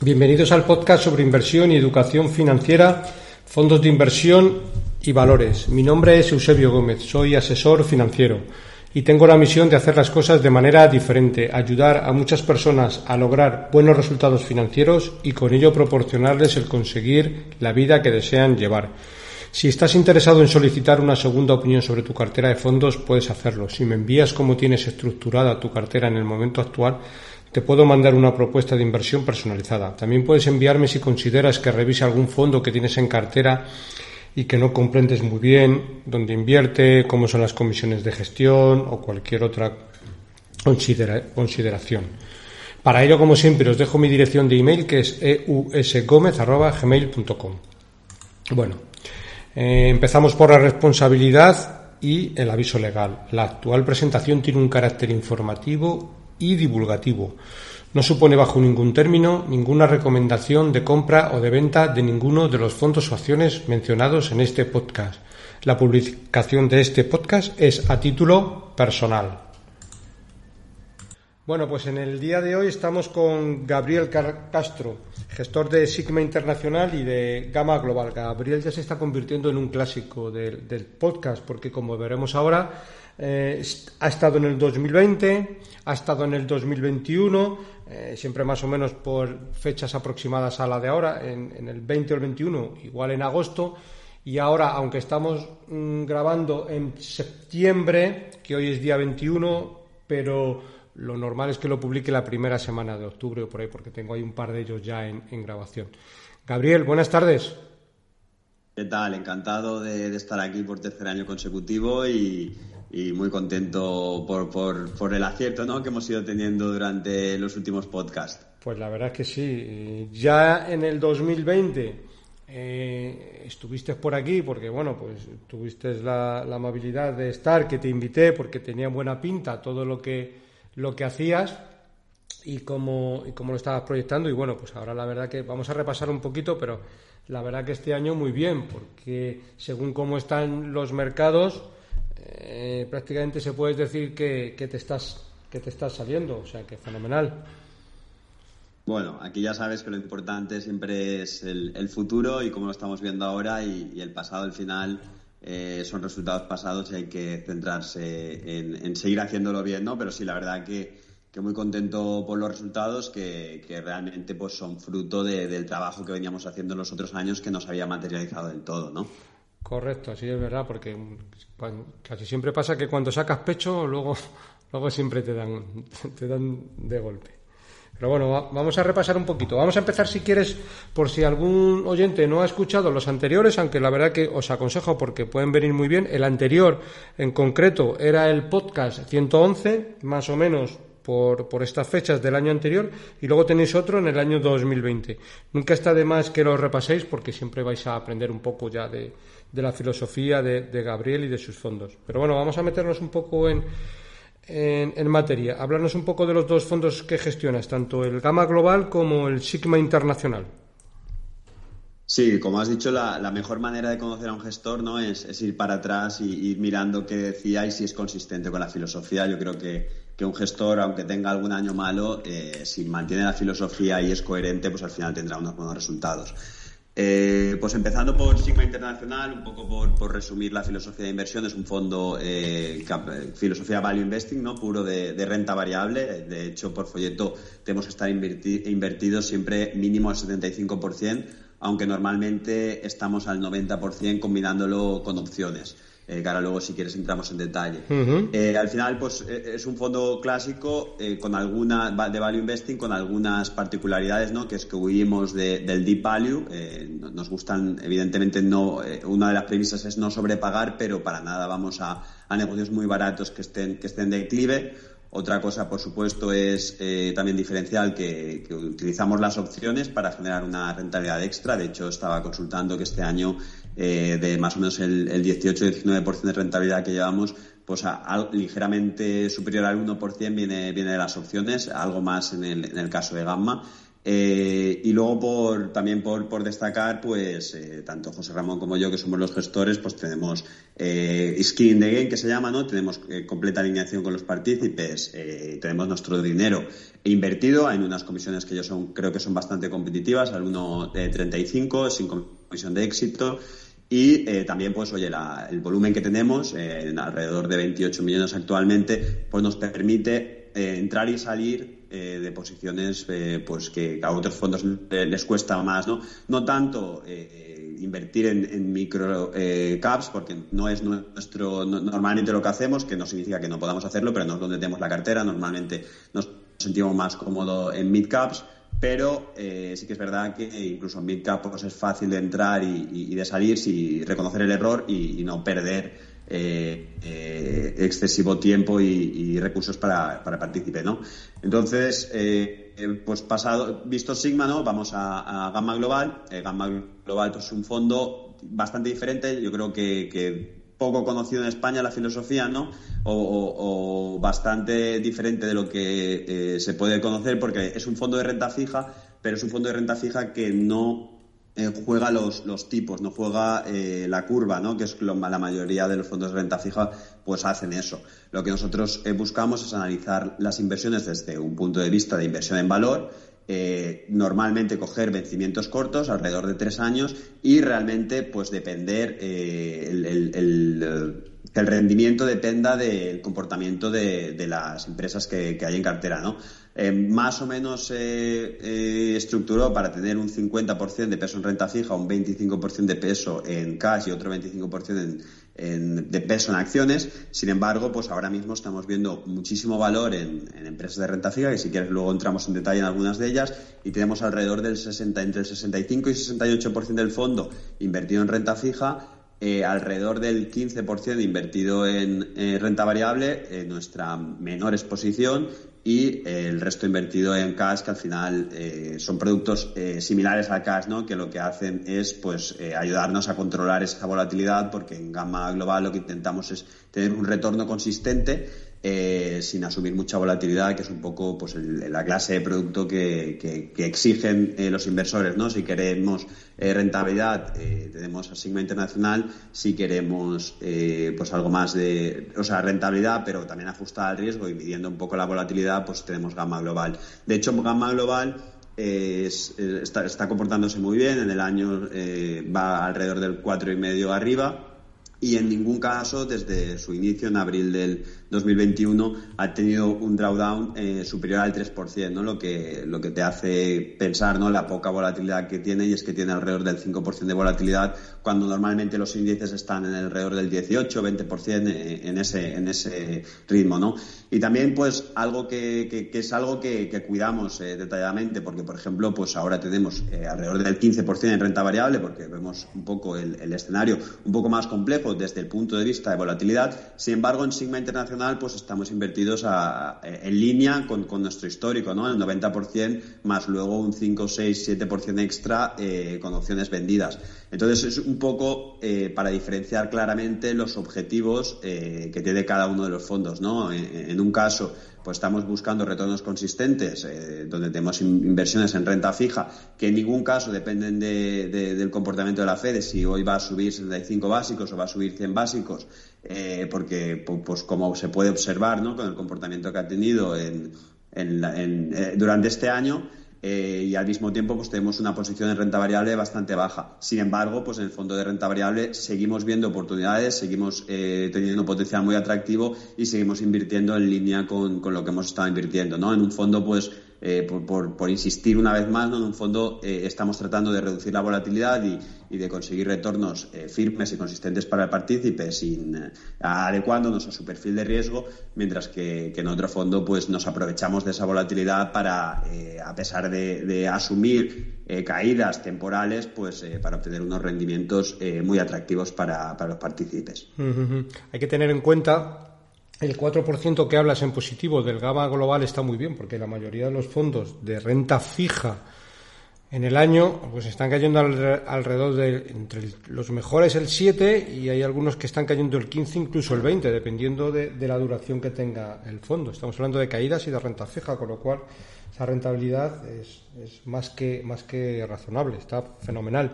Bienvenidos al podcast sobre inversión y educación financiera, fondos de inversión y valores. Mi nombre es Eusebio Gómez, soy asesor financiero y tengo la misión de hacer las cosas de manera diferente, ayudar a muchas personas a lograr buenos resultados financieros y con ello proporcionarles el conseguir la vida que desean llevar. Si estás interesado en solicitar una segunda opinión sobre tu cartera de fondos, puedes hacerlo. Si me envías cómo tienes estructurada tu cartera en el momento actual, te puedo mandar una propuesta de inversión personalizada. También puedes enviarme si consideras que revise algún fondo que tienes en cartera y que no comprendes muy bien dónde invierte, cómo son las comisiones de gestión o cualquier otra consideración. Para ello, como siempre, os dejo mi dirección de email que es eusgomez.gmail.com. Bueno, eh, empezamos por la responsabilidad y el aviso legal. La actual presentación tiene un carácter informativo y divulgativo. No supone bajo ningún término ninguna recomendación de compra o de venta de ninguno de los fondos o acciones mencionados en este podcast. La publicación de este podcast es a título personal. Bueno, pues en el día de hoy estamos con Gabriel Castro, gestor de Sigma Internacional y de Gama Global. Gabriel ya se está convirtiendo en un clásico del, podcast porque, como veremos ahora, eh, ha estado en el 2020, ha estado en el 2021, eh, siempre más o menos por fechas aproximadas a la de ahora, en, el 20 o el 21, igual en agosto. Y ahora, aunque estamos mm, grabando en septiembre, que hoy es día 21, pero lo normal es que lo publique la primera semana de octubre o por ahí, porque tengo ahí un par de ellos ya en, grabación. Gabriel, buenas tardes. ¿Qué tal? Encantado de, estar aquí por tercer año consecutivo y, muy contento por, el acierto ¿no? que hemos ido teniendo durante los últimos podcasts. Pues la verdad es que sí. Ya en el 2020 eh, estuviste por aquí porque, bueno, pues tuviste la, la amabilidad de estar, que te invité porque tenía buena pinta todo lo que lo que hacías y cómo, y cómo lo estabas proyectando. Y bueno, pues ahora la verdad que vamos a repasar un poquito, pero la verdad que este año muy bien, porque según cómo están los mercados, eh, prácticamente se puede decir que, te estás, que te estás saliendo, o sea que fenomenal. Bueno, aquí ya sabes que lo importante siempre es el, futuro y cómo lo estamos viendo ahora y el pasado al final eh, son resultados pasados y hay que centrarse en, seguir haciéndolo bien, ¿no? Pero sí, la verdad que, muy contento por los resultados que, realmente pues son fruto del trabajo que veníamos haciendo en los otros años que nos había materializado del todo, ¿no? Correcto, sí es verdad, porque casi siempre pasa que cuando sacas pecho, luego, luego siempre te dan, te dan de golpe. Pero bueno, vamos a repasar un poquito. Vamos a empezar, si quieres, por si algún oyente no ha escuchado los anteriores, aunque la verdad que os aconsejo porque pueden venir muy bien. El anterior, en concreto, era el podcast 111, más o menos por, por, estas fechas del año anterior y luego tenéis otro en el año 2020. Nunca está de más que lo repaséis porque siempre vais a aprender un poco ya de, la filosofía de Gabriel y de sus fondos. Pero bueno, vamos a meternos un poco en, en, materia. Háblanos un poco de los dos fondos que gestionas, tanto el Gama Global como el Sigma Internacional. Sí, como has dicho, la, mejor manera de conocer a un gestor ¿no? es, ir para atrás y ir mirando qué decía y si es consistente con la filosofía. Yo creo que, un gestor, aunque tenga algún año malo, eh, si mantiene la filosofía y es coherente, pues al final tendrá unos buenos resultados. Eh, pues empezando por Sigma Internacional, un poco por, resumir la filosofía de inversión, es un fondo eh, filosofía value investing, ¿no? puro de, renta variable. De hecho, por folleto tenemos que estar invertidos siempre mínimo al 75%, aunque normalmente estamos al 90% combinándolo con opciones. Eh, que ahora luego si quieres entramos en detalle. Eh, al final, pues eh, es un fondo clásico con alguna de value investing con algunas particularidades, ¿no? Que es que huimos del deep value. nos gustan, evidentemente, no. una de las premisas es no sobrepagar, pero para nada vamos a, a negocios muy baratos que estén que estén de declive otra cosa, por supuesto, es eh, también diferencial que, utilizamos las opciones para generar una rentabilidad extra. De hecho, estaba consultando que este año eh, de más o menos el, 18-19% de rentabilidad que llevamos, pues ligeramente superior al 1% viene, viene de las opciones, algo más en el, en el caso de Gamma. Eh, y luego por, también por, por destacar, pues eh, tanto José Ramón como yo, que somos los gestores, pues tenemos eh, Skin the Game, que se llama, ¿no? Tenemos eh, completa alineación con los partícipes, tenemos nuestro dinero invertido en unas comisiones que yo son, creo que son bastante competitivas, al 1.35, sin comisión de éxito. Y también, pues, oye, el volumen que tenemos, en alrededor de 28 millones actualmente, pues nos permite entrar y salir eh, de posiciones eh, pues que a otros fondos les cuesta más, ¿no? No tanto eh, invertir en, micro caps, porque no es nuestro, normalmente lo que hacemos, que no significa que no podamos hacerlo, pero no es donde tenemos la cartera, normalmente nos sentimos más cómodos en mid caps, pero sí que es verdad que incluso en mid caps pues, es fácil de entrar y, de salir si reconocer el error y no perder eh, eh, excesivo tiempo y, recursos para, para partícipe, ¿no? Entonces, eh, pues pasado, visto Sigma, ¿no? Vamos a, Gamma Global. Gamma Global pues, es un fondo bastante diferente, yo creo que, poco conocido en España la filosofía, ¿no? O, bastante diferente de lo que se puede conocer porque es un fondo de renta fija, pero es un fondo de renta fija que no eh, juega los, los, tipos, no juega eh, la curva, ¿no? que es lo, la mayoría de los fondos de renta fija, pues hacen eso. Lo que nosotros eh, buscamos es analizar las inversiones desde un punto de vista de inversión en valor, normalmente coger vencimientos cortos, alrededor de tres años, y realmente pues depender el, que el rendimiento dependa del comportamiento de, las empresas que, que, hay en cartera, ¿no? Eh, más o menos eh, eh, estructuró para tener un 50% de peso en renta fija, un 25% de peso en cash y otro 25% de peso en acciones. Sin embargo, pues ahora mismo estamos viendo muchísimo valor en, empresas de renta fija, y si quieres luego entramos en detalle en algunas de ellas, y tenemos alrededor del 60, entre el 65 y 68% del fondo invertido en renta fija alrededor del 15% invertido en renta variable, nuestra menor exposición, y el resto invertido en cash, que al final eh, son productos eh, similares al cash, ¿no? que lo que hacen es pues, eh, ayudarnos a controlar esa volatilidad, porque en Gamma Global lo que intentamos es tener un retorno consistente eh, sin asumir mucha volatilidad, que es un poco pues, la clase de producto que, exigen eh, los inversores. ¿no? Si queremos eh, rentabilidad, tenemos a Sigma Internacional. Si queremos pues algo más de o sea, rentabilidad, pero también ajustada al riesgo y midiendo un poco la volatilidad, pues tenemos Gamma Global. De hecho, Gamma Global está, está, comportándose muy bien. En el año va alrededor del cuatro y medio arriba y en ningún caso, desde su inicio en abril del 2021 ha tenido un drawdown eh, superior al 3%, ¿no? lo, que, lo que te hace pensar ¿no? la poca volatilidad que tiene y es que tiene alrededor del 5% de volatilidad cuando normalmente los índices están en alrededor del 18 20% eh, en ese, en ese ritmo. ¿no? Y también pues algo que, que, es algo que, que cuidamos eh, detalladamente porque por ejemplo pues ahora tenemos alrededor del 15% en renta variable porque vemos un poco el, el escenario un poco más complejo desde el punto de vista de volatilidad. Sin embargo en Sigma Internacional pues estamos invertidos en línea con, nuestro histórico, ¿no? El 90% más luego un 5, 6, 7% extra eh, con opciones vendidas. Entonces es un poco eh, para diferenciar claramente los objetivos eh, que tiene cada uno de los fondos, ¿no? En, un caso, pues estamos buscando retornos consistentes, donde tenemos inversiones en renta fija, que en ningún caso dependen del comportamiento de la Fed, si hoy va a subir 75 básicos o va a subir 100 básicos, eh, porque, pues como se puede observar ¿no? con el comportamiento que ha tenido en, eh, durante este año, eh, y al mismo tiempo pues tenemos una posición en renta variable bastante baja. Sin embargo, pues en el fondo de renta variable seguimos viendo oportunidades, seguimos teniendo un potencial muy atractivo y seguimos invirtiendo en línea con, con, lo que hemos estado invirtiendo, ¿no? En un fondo pues eh, por, insistir una vez más, ¿no? en un fondo eh, estamos tratando de reducir la volatilidad y, de conseguir retornos eh, firmes y consistentes para el partícipe sin adecuándonos a su perfil de riesgo, mientras que, en otro fondo pues nos aprovechamos de esa volatilidad para, a pesar de, asumir caídas temporales, pues para obtener unos rendimientos muy atractivos para, los partícipes. Hay que tener en cuenta el 4% que hablas en positivo del GABA global está muy bien, porque la mayoría de los fondos de renta fija en el año pues están cayendo alrededor de entre los mejores el 7 y hay algunos que están cayendo el 15 incluso el 20 dependiendo de, la duración que tenga el fondo. Estamos hablando de caídas y de renta fija con lo cual esa rentabilidad es, es más que más que razonable está fenomenal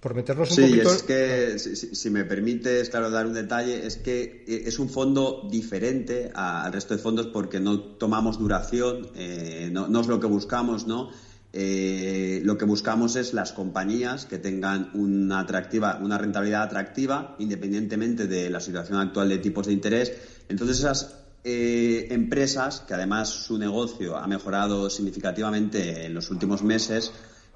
por meternos un sí, es que, si, me permites, claro, dar un detalle, es que eh, es un fondo diferente al resto de fondos porque no tomamos duración, eh, no, es lo que buscamos, ¿no? Eh, lo que buscamos es las compañías que tengan una atractiva, una rentabilidad atractiva, independientemente de la situación actual de tipos de interés. Entonces esas empresas, que además su negocio ha mejorado significativamente en los últimos meses,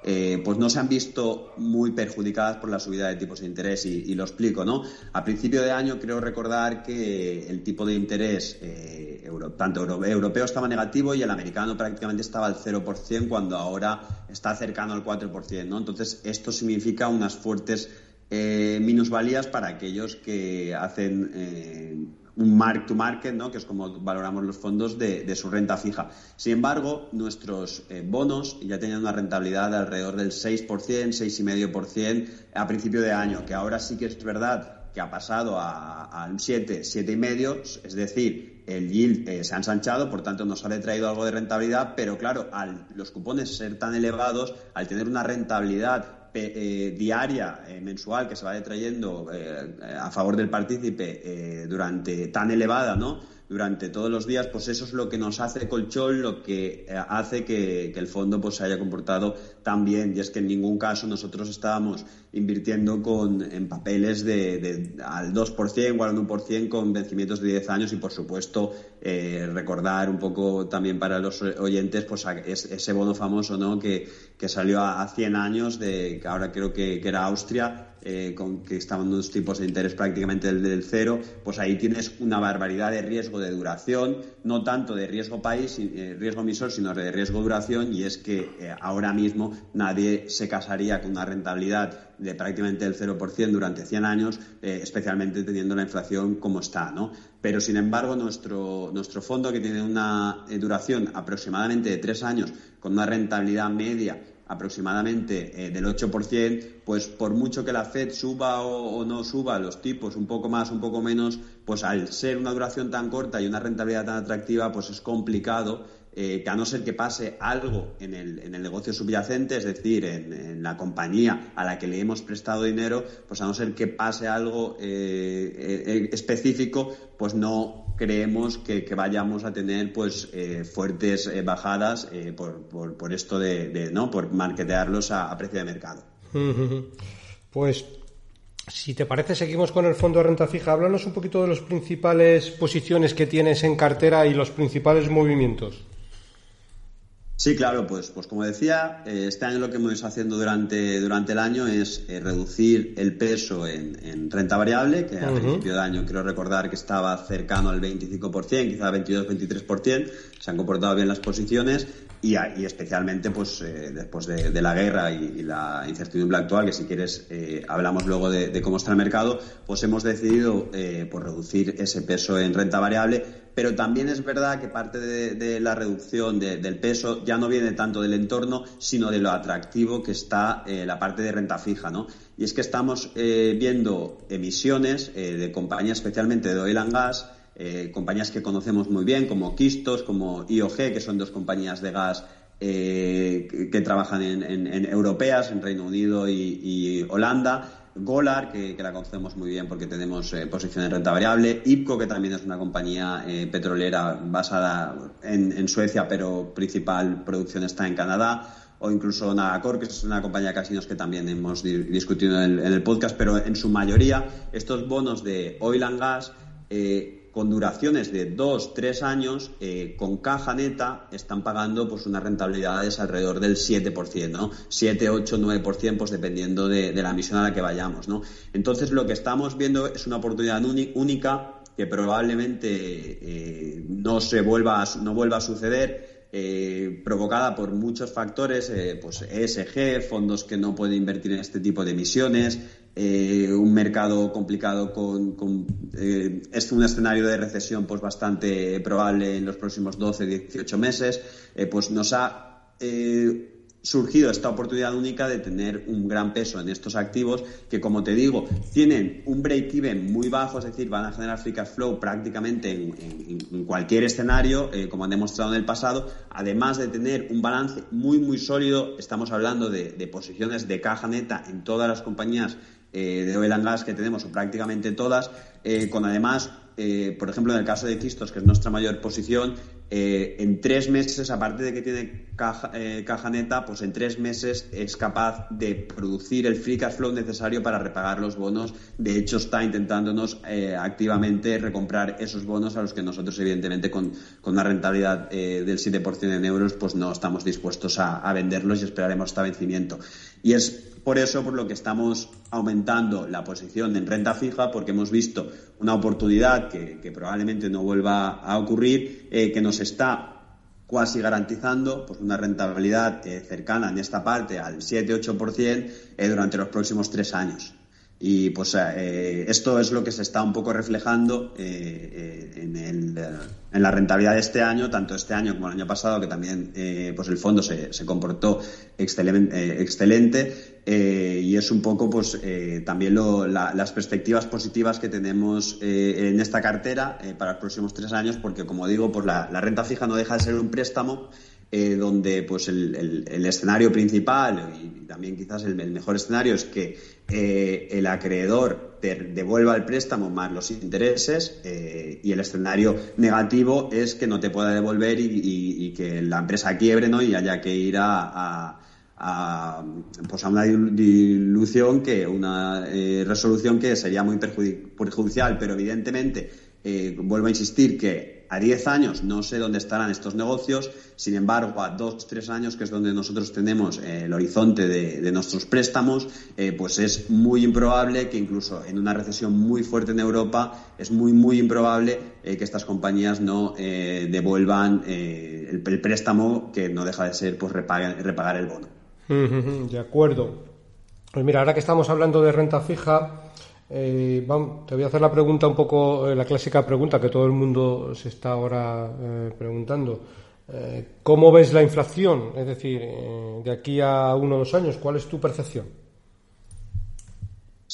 eh, pues no se han visto muy perjudicadas por la subida de tipos de interés y, lo explico, ¿no? A principio de año creo recordar que el tipo de interés eh, tanto europeo estaba negativo y el americano prácticamente estaba al 0% cuando ahora está cercano al 4%, ¿no? Entonces esto significa unas fuertes eh, minusvalías para aquellos que hacen un mark to market, ¿no? que es como valoramos los fondos de, su renta fija. Sin embargo, nuestros eh, bonos ya tenían una rentabilidad de alrededor del 6%, 6,5% a principio de año, que ahora sí que es verdad que ha pasado a, un 7, 7,5, es decir, el yield eh, se ha ensanchado, por tanto nos ha detraído algo de rentabilidad, pero claro, al los cupones ser tan elevados, al tener una rentabilidad eh, diaria, eh, mensual, que se va detrayendo eh, a favor del partícipe durante tan elevada, ¿no? Durante todos los días, pues eso es lo que nos hace colchón, lo que eh, hace que, el fondo pues, se haya comportado tan bien. Y es que en ningún caso nosotros estábamos invirtiendo con, en papeles de, al 2% o al 1% con vencimientos de 10 años y, por supuesto, eh, recordar un poco también para los oyentes pues, ese bono famoso ¿no? que, que salió a, 100 años, de, que ahora creo que era Austria, eh, con que estaban unos tipos de interés prácticamente del, cero, pues ahí tienes una barbaridad de riesgo de duración, no tanto de riesgo país, eh, riesgo emisor, sino de riesgo duración, y es que eh, ahora mismo nadie se casaría con una rentabilidad de prácticamente el 0% durante 100 años, especialmente teniendo la inflación como está, ¿no? Pero, sin embargo, nuestro, nuestro fondo, que tiene una duración aproximadamente de tres años, con una rentabilidad media aproximadamente eh, del 8%, pues por mucho que la Fed suba o, no suba los tipos un poco más, un poco menos, pues al ser una duración tan corta y una rentabilidad tan atractiva, pues es complicado eh, que a no ser que pase algo en el, en el negocio subyacente, es decir, en, la compañía a la que le hemos prestado dinero, pues a no ser que pase algo eh, específico, pues no creemos que, vayamos a tener pues eh, fuertes eh, bajadas eh, por, por, esto de, no por marketearlos a, precio de mercado. Pues si te parece seguimos con el fondo de renta fija. Háblanos un poquito de las principales posiciones que tienes en cartera y los principales movimientos Sí, claro, pues, pues como decía, eh, este año lo que hemos ido haciendo durante, durante el año es eh, reducir el peso en, renta variable, que a principio de año quiero recordar que estaba cercano al 25%, quizá 22-23%, se han comportado bien las posiciones y, especialmente pues eh, después de, la guerra y, la incertidumbre actual, que si quieres hablamos luego de, cómo está el mercado, pues hemos decidido por reducir ese peso en renta variable pero también es verdad que parte de, la reducción del peso ya no viene tanto del entorno, sino de lo atractivo que está eh, la parte de renta fija, ¿no? Y es que estamos eh, viendo emisiones eh, de compañías, especialmente de oil and gas, compañías que conocemos muy bien, como Kistos, como IOG, que son dos compañías de gas que, trabajan en, europeas, en Reino Unido y Holanda, Golar, que, la conocemos muy bien porque tenemos eh, posición en renta variable, IPCO, que también es una compañía eh, petrolera basada en, Suecia, pero principal producción está en Canadá, o incluso Nagacor, que es una compañía de casinos que también hemos discutido en el, podcast, pero en su mayoría estos bonos de oil and gas eh, con duraciones de dos, tres años, eh, con caja neta, están pagando pues unas rentabilidades alrededor del 7%, ¿no? 7, 8, 9%, pues dependiendo de, la misión a la que vayamos, ¿no? Entonces, lo que estamos viendo es una oportunidad única que probablemente eh, no se vuelva no vuelva a suceder eh, provocada por muchos factores, pues ESG, fondos que no pueden invertir en este tipo de emisiones, eh, un mercado complicado con, eh, es un escenario de recesión pues bastante probable en los próximos 12, 18 meses, eh, pues nos ha surgido esta oportunidad única de tener un gran peso en estos activos que, como te digo, tienen un break-even muy bajo, es decir, van a generar free cash flow prácticamente en, cualquier escenario, como han demostrado en el pasado, además de tener un balance muy, muy sólido. Estamos hablando de, de posiciones de caja neta en todas las compañías eh, de oil and gas que tenemos, o prácticamente todas, eh, con además, eh, por ejemplo, en el caso de Cistos, que es nuestra mayor posición, en tres meses, aparte de que tiene caja, caja, neta, pues en tres meses es capaz de producir el free cash flow necesario para repagar los bonos. De hecho, está intentándonos activamente recomprar esos bonos a los que nosotros, evidentemente, con, con una rentabilidad del 7% en euros, pues no estamos dispuestos a, a venderlos y esperaremos hasta vencimiento. Y es por eso por lo que estamos aumentando la posición en renta fija, porque hemos visto una oportunidad que, probablemente no vuelva a ocurrir, eh, que nos está casi garantizando pues una rentabilidad eh, cercana en esta parte al 7-8% eh, durante los próximos tres años. Y pues eh, esto es lo que se está un poco reflejando eh, eh, en, la rentabilidad de este año, tanto este año como el año pasado, que también pues el fondo se, se comportó excelente, y es un poco pues también lo, las perspectivas positivas que tenemos en esta cartera para los próximos tres años, porque como digo, pues la, la renta fija no deja de ser un préstamo eh, donde pues el, escenario principal y también quizás el, mejor escenario es que eh, el acreedor devuelva el préstamo más los intereses eh, y el escenario negativo es que no te pueda devolver y, que la empresa quiebre ¿no? y haya que ir a, pues a una dilución que una resolución que sería muy perjudicial pero evidentemente vuelvo a insistir que a 10 años no sé dónde estarán estos negocios, sin embargo, a 2, 3 años, que es donde nosotros tenemos eh, el horizonte de, nuestros préstamos, eh, pues es muy improbable que incluso en una recesión muy fuerte en Europa, es muy, muy improbable eh, que estas compañías no devuelvan el, préstamo, que no deja de ser pues repagar el bono. De acuerdo. Pues mira, ahora que estamos hablando de renta fija, eh, te voy a hacer la pregunta un poco, eh, la clásica pregunta que todo el mundo se está ahora eh, preguntando. ¿Cómo ves la inflación? Es decir, de aquí a uno o dos años, ¿cuál es tu percepción?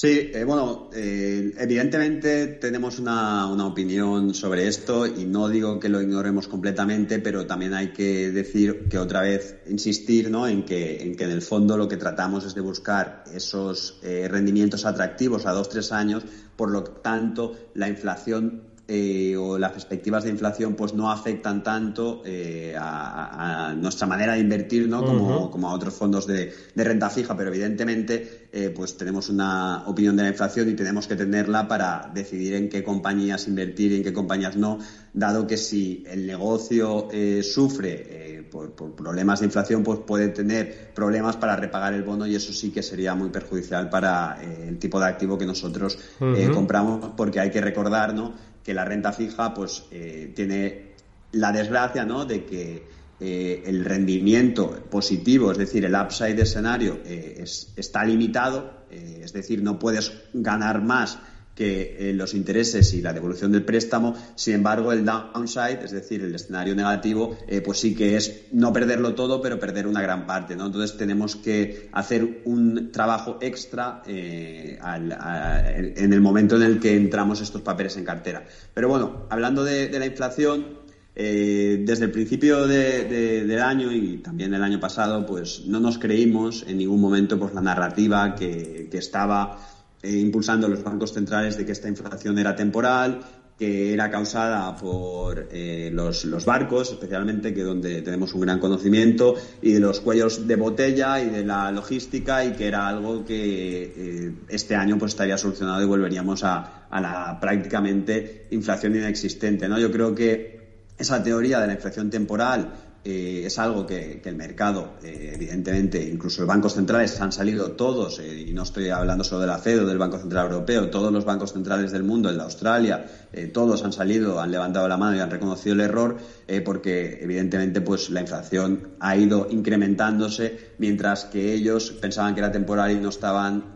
Sí, eh, bueno, eh, evidentemente tenemos una, opinión sobre esto y no digo que lo ignoremos completamente, pero también hay que decir que otra vez insistir ¿no? en, que, en que en el fondo lo que tratamos es de buscar esos eh, rendimientos atractivos a dos, tres años, por lo tanto la inflación eh, o las perspectivas de inflación pues no afectan tanto eh, a, nuestra manera de invertir ¿no? como, a otros fondos de, renta fija, pero evidentemente eh, pues tenemos una opinión de la inflación y tenemos que tenerla para decidir en qué compañías invertir y en qué compañías no, dado que si el negocio sufre por, problemas de inflación, pues puede tener problemas para repagar el bono y eso sí que sería muy perjudicial para el tipo de activo que nosotros compramos, porque hay que recordar ¿no? Que la renta fija pues eh, tiene la desgracia ¿no? de que eh, el rendimiento positivo, es decir, el upside de escenario, eh, está limitado, es decir, no puedes ganar más que eh, los intereses y la devolución del préstamo. Sin embargo, el downside, es decir, el escenario negativo, eh, pues sí que es no perderlo todo, pero perder una gran parte. ¿no? Entonces tenemos que hacer un trabajo extra eh, en el momento en el que entramos estos papeles en cartera. Pero bueno, hablando de, la inflación, desde el principio del año y también el año pasado, pues no nos creímos en ningún momento pues, la narrativa que estaba eh, impulsando los bancos centrales de que esta inflación era temporal, que era causada por eh, los, barcos, especialmente, que donde tenemos un gran conocimiento, y de los cuellos de botella y de la logística, y que era algo que eh, este año pues estaría solucionado y volveríamos a, a la prácticamente inflación inexistente. ¿no? Yo creo que esa teoría de la inflación temporal eh, es algo que, el mercado, eh, evidentemente, incluso los bancos centrales han salido todos, eh, y no estoy hablando solo de la Fed o del Banco Central Europeo, todos los bancos centrales del mundo, el de Australia, todos han salido, han levantado la mano y han reconocido el error, porque evidentemente pues la inflación ha ido incrementándose, mientras que ellos pensaban que era temporal y no estaban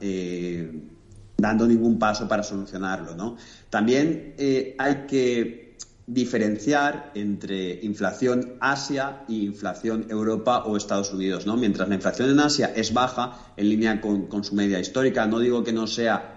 dando ningún paso para solucionarlo. ¿no? También hay que diferenciar entre inflación Asia e inflación Europa o Estados Unidos, ¿no? Mientras la inflación en Asia es baja, en línea con, su media histórica, no digo que no sea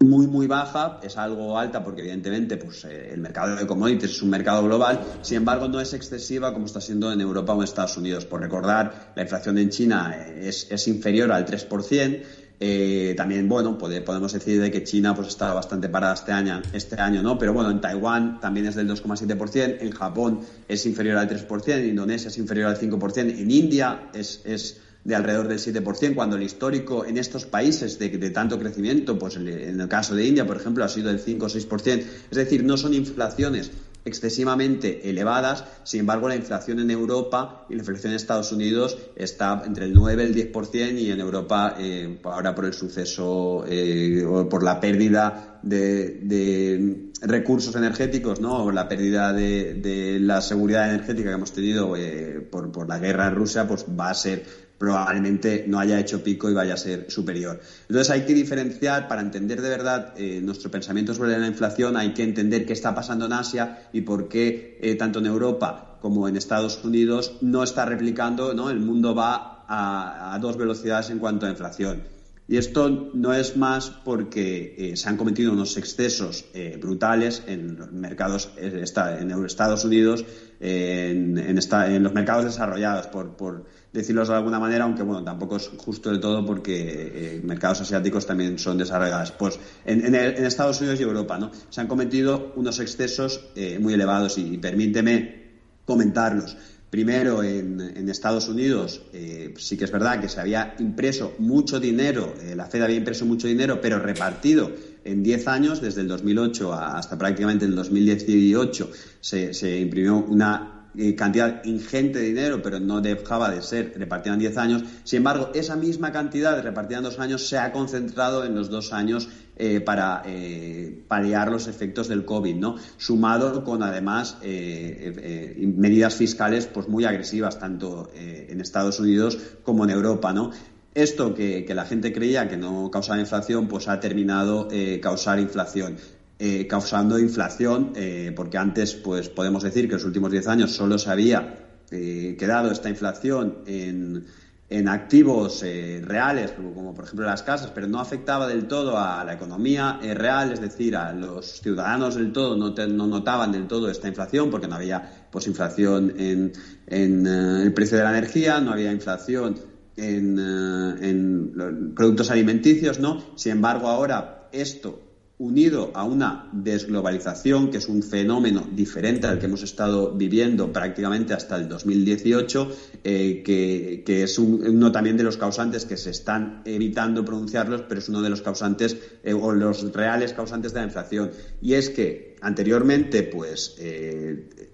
muy muy baja, es algo alta porque evidentemente pues, eh, el mercado de commodities es un mercado global, sin embargo no es excesiva como está siendo en Europa o en Estados Unidos. Por recordar, la inflación en China es, es inferior al 3%, eh, también, bueno, podemos decir de que China pues está bastante parada este año, este año, ¿no? Pero bueno, en Taiwán también es del 2,7%, en Japón es inferior al 3%, en Indonesia es inferior al 5%, en India es, es de alrededor del 7%, cuando el histórico en estos países de, de, tanto crecimiento, pues en el caso de India, por ejemplo, ha sido del 5 o 6%. Es decir, no son inflaciones excesivamente elevadas. Sin embargo, la inflación en Europa y la inflación en Estados Unidos está entre el 9 y el 10% y en Europa, eh, ahora por el suceso eh, o por la pérdida de, recursos energéticos, ¿no? O la pérdida de, la seguridad energética que hemos tenido eh, por, por la guerra en Rusia, pues va a ser probablemente no haya hecho pico y vaya a ser superior. Entonces hay que diferenciar, para entender de verdad eh, nuestro pensamiento sobre la inflación, hay que entender qué está pasando en Asia y por qué eh, tanto en Europa como en Estados Unidos no está replicando, ¿no? el mundo va a, dos velocidades en cuanto a inflación. Y esto no es más porque eh, se han cometido unos excesos brutales en los mercados en Estados Unidos, en, en, los mercados desarrollados por, por decirlo de alguna manera, aunque bueno, tampoco es justo del todo porque eh, mercados asiáticos también son desarrollados. Pues en, Estados Unidos y Europa, ¿no? Se han cometido unos excesos eh, muy elevados y, permíteme comentarlos. Primero, en, Estados Unidos eh, sí que es verdad que se había impreso mucho dinero, la Fed había impreso mucho dinero, pero repartido en 10 años, desde el 2008 hasta prácticamente el 2018, se, se imprimió una eh, cantidad ingente de dinero, pero no dejaba de ser repartida en 10 años. Sin embargo, esa misma cantidad repartida en dos años se ha concentrado en los dos años eh, para eh, paliar los efectos del COVID, ¿no? Sumado con además medidas fiscales pues muy agresivas tanto en Estados Unidos como en Europa, ¿no? Esto que, que, la gente creía que no causaba inflación, pues ha terminado causar inflación. Eh, causando inflación, eh, porque antes pues podemos decir que en los últimos 10 años solo se había eh, quedado esta inflación en, en activos reales, como, por ejemplo las casas, pero no afectaba del todo a la economía real, es decir, a los ciudadanos del todo no, no, notaban del todo esta inflación, porque no había pues inflación en, en el precio de la energía, no había inflación en, en productos alimenticios, ¿no? Sin embargo, ahora esto unido a una desglobalización, que es un fenómeno diferente al que hemos estado viviendo prácticamente hasta el 2018, eh, que, es uno también de los causantes que se están evitando pronunciarlos, pero es uno de los causantes eh, o los reales causantes de la inflación. Y es que anteriormente, pues, eh,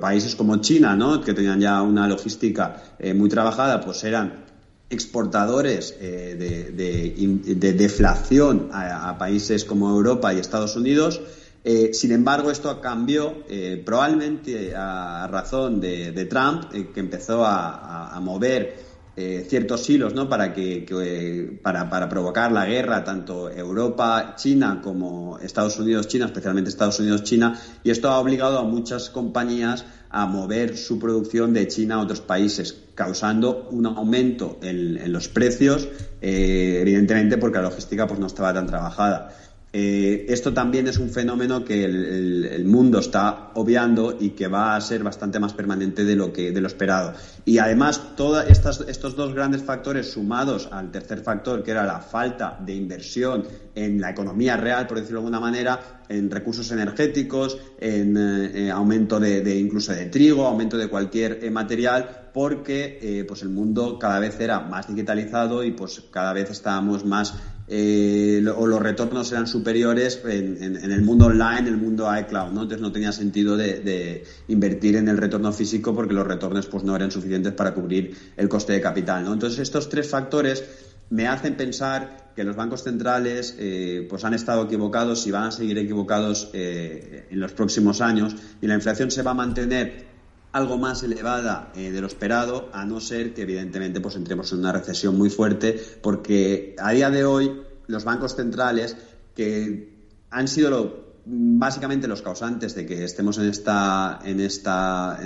países como China, ¿no? que tenían ya una logística muy trabajada, pues eran exportadores eh, de, deflación a, países como Europa y Estados Unidos. Eh, sin embargo, esto cambió eh, probablemente a razón de, Trump, que empezó a, mover ciertos hilos ¿no? para, que, para, para, provocar la guerra, tanto Europa, China como Estados Unidos, China, especialmente Estados Unidos, China, y esto ha obligado a muchas compañías a mover su producción de China a otros países, causando un aumento en, los precios, eh, evidentemente porque la logística pues, no estaba tan trabajada. Eh, esto también es un fenómeno que el, mundo está obviando y que va a ser bastante más permanente de lo que de lo esperado. Y además, todos estos dos grandes factores sumados al tercer factor, que era la falta de inversión en la economía real, por decirlo de alguna manera, en recursos energéticos, en eh, aumento de, incluso de trigo, aumento de cualquier eh, material, porque pues el mundo cada vez era más digitalizado y pues cada vez estábamos más eh, o los retornos eran superiores en, el mundo online, en el mundo iCloud, ¿no? Entonces no tenía sentido de, invertir en el retorno físico porque los retornos pues no eran suficientes para cubrir el coste de capital, ¿no? Entonces estos tres factores me hacen pensar que los bancos centrales eh, pues han estado equivocados y van a seguir equivocados eh, en los próximos años y la inflación se va a mantener algo más elevada de lo esperado, a no ser que evidentemente pues entremos en una recesión muy fuerte, porque a día de hoy los bancos centrales que han sido básicamente los causantes de que estemos en esta, en esta,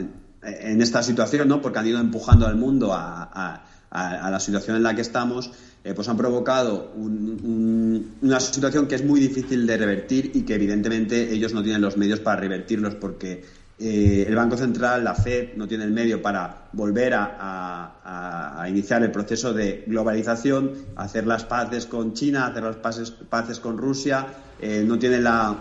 en, esta situación, ¿no? porque han ido empujando al mundo a, la situación en la que estamos, eh, pues han provocado una situación que es muy difícil de revertir y que evidentemente ellos no tienen los medios para revertirlos porque eh, el Banco Central, la Fed, no tiene el medio para volver a, iniciar el proceso de globalización, hacer las paces con China, hacer las paces, con Rusia, eh, no tiene la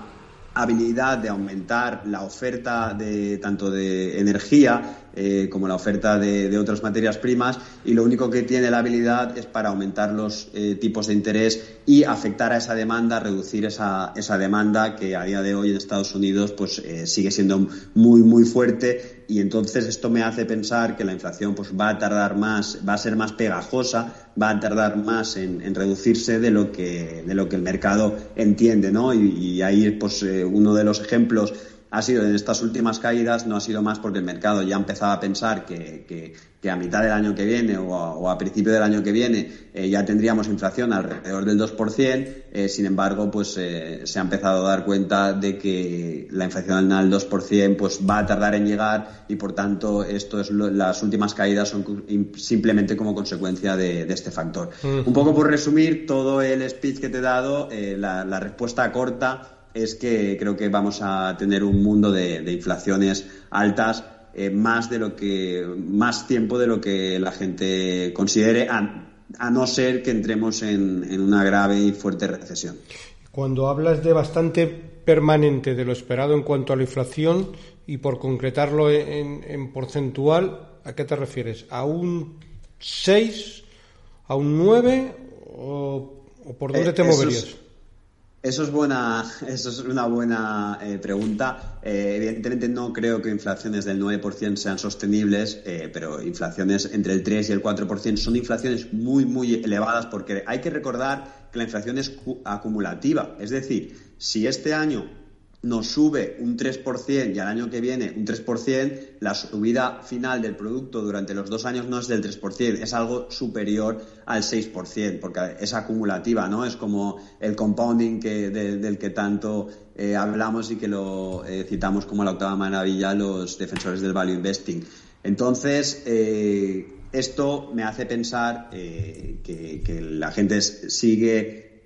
habilidad de aumentar la oferta de tanto de energía eh, como la oferta de, otras materias primas y lo único que tiene la habilidad es para aumentar los eh, tipos de interés y afectar a esa demanda, reducir esa, esa demanda que a día de hoy en Estados Unidos pues eh, sigue siendo muy muy fuerte y entonces esto me hace pensar que la inflación pues va a tardar más, va a ser más pegajosa, va a tardar más en, reducirse de lo que de lo que el mercado entiende, ¿no? Y, y ahí pues uno de los ejemplos ha sido en estas últimas caídas, no ha sido más porque el mercado ya empezaba a pensar que, a mitad del año que viene o a, principio del año que viene eh, ya tendríamos inflación alrededor del 2%, eh, sin embargo, pues eh, se ha empezado a dar cuenta de que la inflación al 2% pues va a tardar en llegar y por tanto esto es las últimas caídas son simplemente como consecuencia de, este factor. Un poco por resumir todo el speech que te he dado, la respuesta corta es que creo que vamos a tener un mundo de, inflaciones altas eh, más de lo que más tiempo de lo que la gente considere a, no ser que entremos en, una grave y fuerte recesión. Cuando hablas de bastante permanente de lo esperado en cuanto a la inflación y por concretarlo en, porcentual, ¿a qué te refieres? ¿A un 6? ¿A un 9? ¿O, por dónde te eh, moverías? Eso es, buena, eso es una buena eh, pregunta. Eh, evidentemente no creo que inflaciones del 9% sean sostenibles, eh, pero inflaciones entre el 3 y el 4% son inflaciones muy, muy elevadas porque hay que recordar que la inflación es acumulativa. Es decir, si este año nos sube un 3% y al año que viene un 3%, la subida final del producto durante los dos años no es del 3%, es algo superior al 6%, porque es acumulativa, ¿no? Es como el compounding que, del que tanto eh, hablamos y que lo eh, citamos como la octava maravilla los defensores del value investing. Entonces, eh, esto me hace pensar que, que, la gente sigue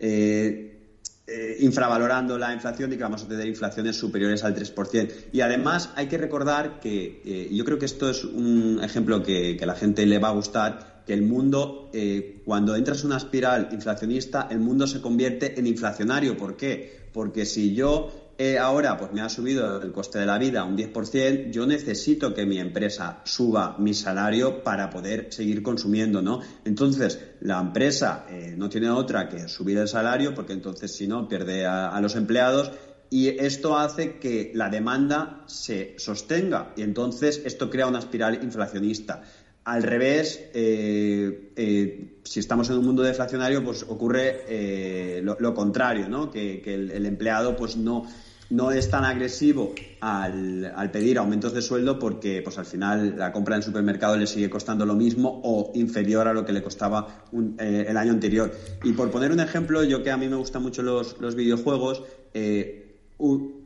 eh, infravalorando la inflación y que vamos a tener inflaciones superiores al 3%. Y además hay que recordar que, eh, yo creo que esto es un ejemplo que, a la gente le va a gustar, que el mundo, eh, cuando entras en una espiral inflacionista, el mundo se convierte en inflacionario. ¿Por qué? Porque si yo eh, ahora pues me ha subido el coste de la vida un 10%, yo necesito que mi empresa suba mi salario para poder seguir consumiendo, ¿no? Entonces, la empresa eh, no tiene otra que subir el salario, porque entonces si no, pierde a, los empleados y esto hace que la demanda se sostenga y entonces esto crea una espiral inflacionista. Al revés, eh, si estamos en un mundo deflacionario, pues ocurre lo, contrario, ¿no? Que, el, empleado pues no no es tan agresivo al, pedir aumentos de sueldo porque pues al final la compra en el supermercado le sigue costando lo mismo o inferior a lo que le costaba eh, el año anterior. Y por poner un ejemplo, yo que a mí me gustan mucho los, videojuegos, eh,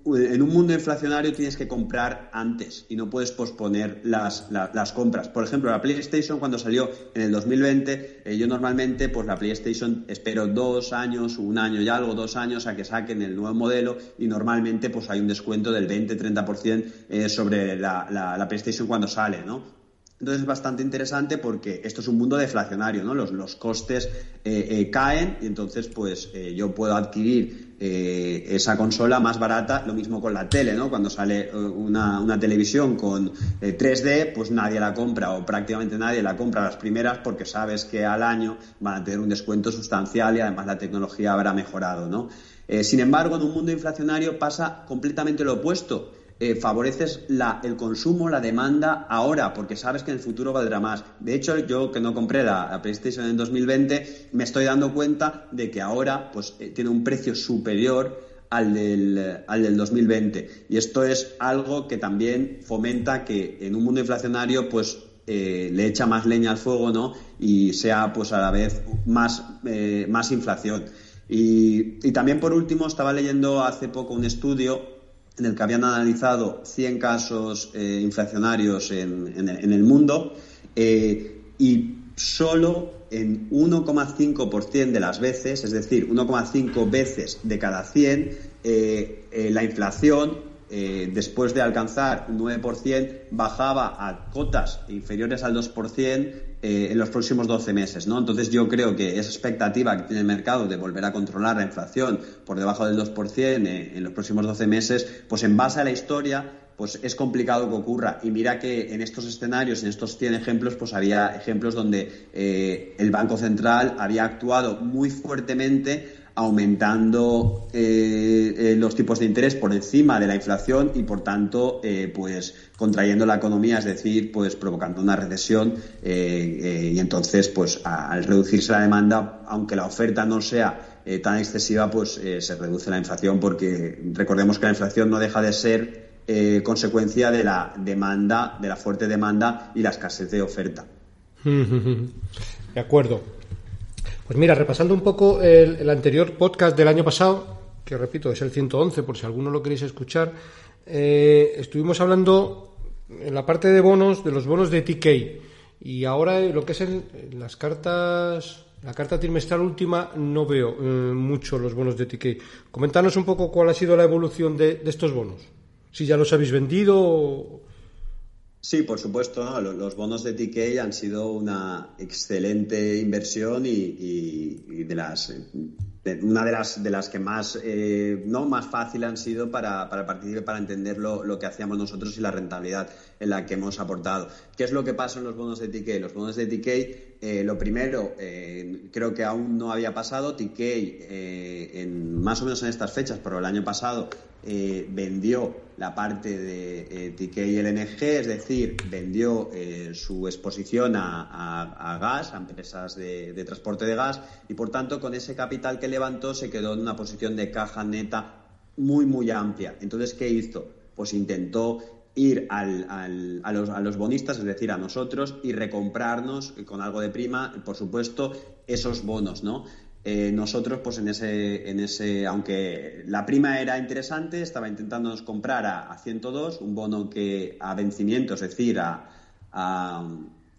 en un mundo inflacionario tienes que comprar antes y no puedes posponer las, compras. Por ejemplo, la PlayStation cuando salió en el 2020, eh, yo normalmente pues la PlayStation espero dos años, un año y algo, dos años a que saquen el nuevo modelo y normalmente pues hay un descuento del 20-30% eh, sobre la, la PlayStation cuando sale, ¿no? Entonces es bastante interesante porque esto es un mundo deflacionario, ¿no? Los, los costes eh, eh, caen y entonces pues eh, yo puedo adquirir esa consola más barata, lo mismo con la tele, ¿no? Cuando sale una, una televisión con 3D, pues nadie la compra o prácticamente nadie la compra las primeras porque sabes que al año van a tener un descuento sustancial y además la tecnología habrá mejorado, ¿no? sin embargo, en un mundo inflacionario pasa completamente lo opuesto eh, favoreces el consumo, la demanda ahora, porque sabes que en el futuro valdrá más. De hecho, yo que no compré la, PlayStation en 2020, me estoy dando cuenta de que ahora pues, eh, tiene un precio superior al del, al del 2020. Y esto es algo que también fomenta que en un mundo inflacionario, pues eh, le echa más leña al fuego, ¿no? Y sea, pues a la vez, más, más inflación. Y, y, también, por último, estaba leyendo hace poco un estudio en el que habían analizado 100 casos eh, inflacionarios en, el mundo eh, y solo en 1,5% de las veces, es decir, 1,5 veces de cada 100, eh, la inflación eh, después de alcanzar un 9%, bajaba a cotas inferiores al 2% eh, en los próximos 12 meses. ¿no? Entonces yo creo que esa expectativa que tiene el mercado de volver a controlar la inflación por debajo del 2% eh, en los próximos 12 meses, pues en base a la historia pues es complicado que ocurra. Y mira que en estos escenarios, en estos 100 ejemplos, pues había ejemplos donde el Banco Central había actuado muy fuertemente aumentando eh, eh, los tipos de interés por encima de la inflación y por tanto eh, pues contrayendo la economía es decir pues provocando una recesión y entonces pues al reducirse la demanda aunque la oferta no sea tan excesiva pues se reduce la inflación porque recordemos que la inflación no deja de ser consecuencia de la demanda de la fuerte demanda y la escasez de oferta. De acuerdo pues mira, repasando un poco el, anterior podcast del año pasado, que repito, es el 111, por si alguno lo queréis escuchar, eh, estuvimos hablando en la parte de bonos, de los bonos de TK. Y ahora eh, lo que es las cartas, la carta trimestral última, no veo eh, mucho los bonos de TK. Coméntanos un poco cuál ha sido la evolución de, de estos bonos. Si ya los habéis vendido o, Sí, por supuesto, los bonos de TK han sido una excelente inversión y, de las una de las de las que más eh, no más fácil han sido para, para participar para entender lo, que hacíamos nosotros y la rentabilidad en la que hemos aportado. ¿Qué es lo que pasa en los bonos de TK? Los bonos de TK, eh, lo primero, eh, creo que aún no había pasado. TK, en, más o menos en estas fechas, pero el año pasado eh, vendió la parte de eh, TK y LNG, es decir, vendió eh, su exposición a, gas, a empresas de, transporte de gas, y por tanto con ese capital que levantó se quedó en una posición de caja neta muy, muy amplia. Entonces, ¿qué hizo? Pues intentó ir a, los, a, los, bonistas, es decir, a nosotros, y recomprarnos con algo de prima, por supuesto, esos bonos, ¿no? Eh, nosotros, pues en ese, en ese, aunque la prima era interesante, estaba intentándonos comprar a, 102, un bono que a vencimiento, es decir, a,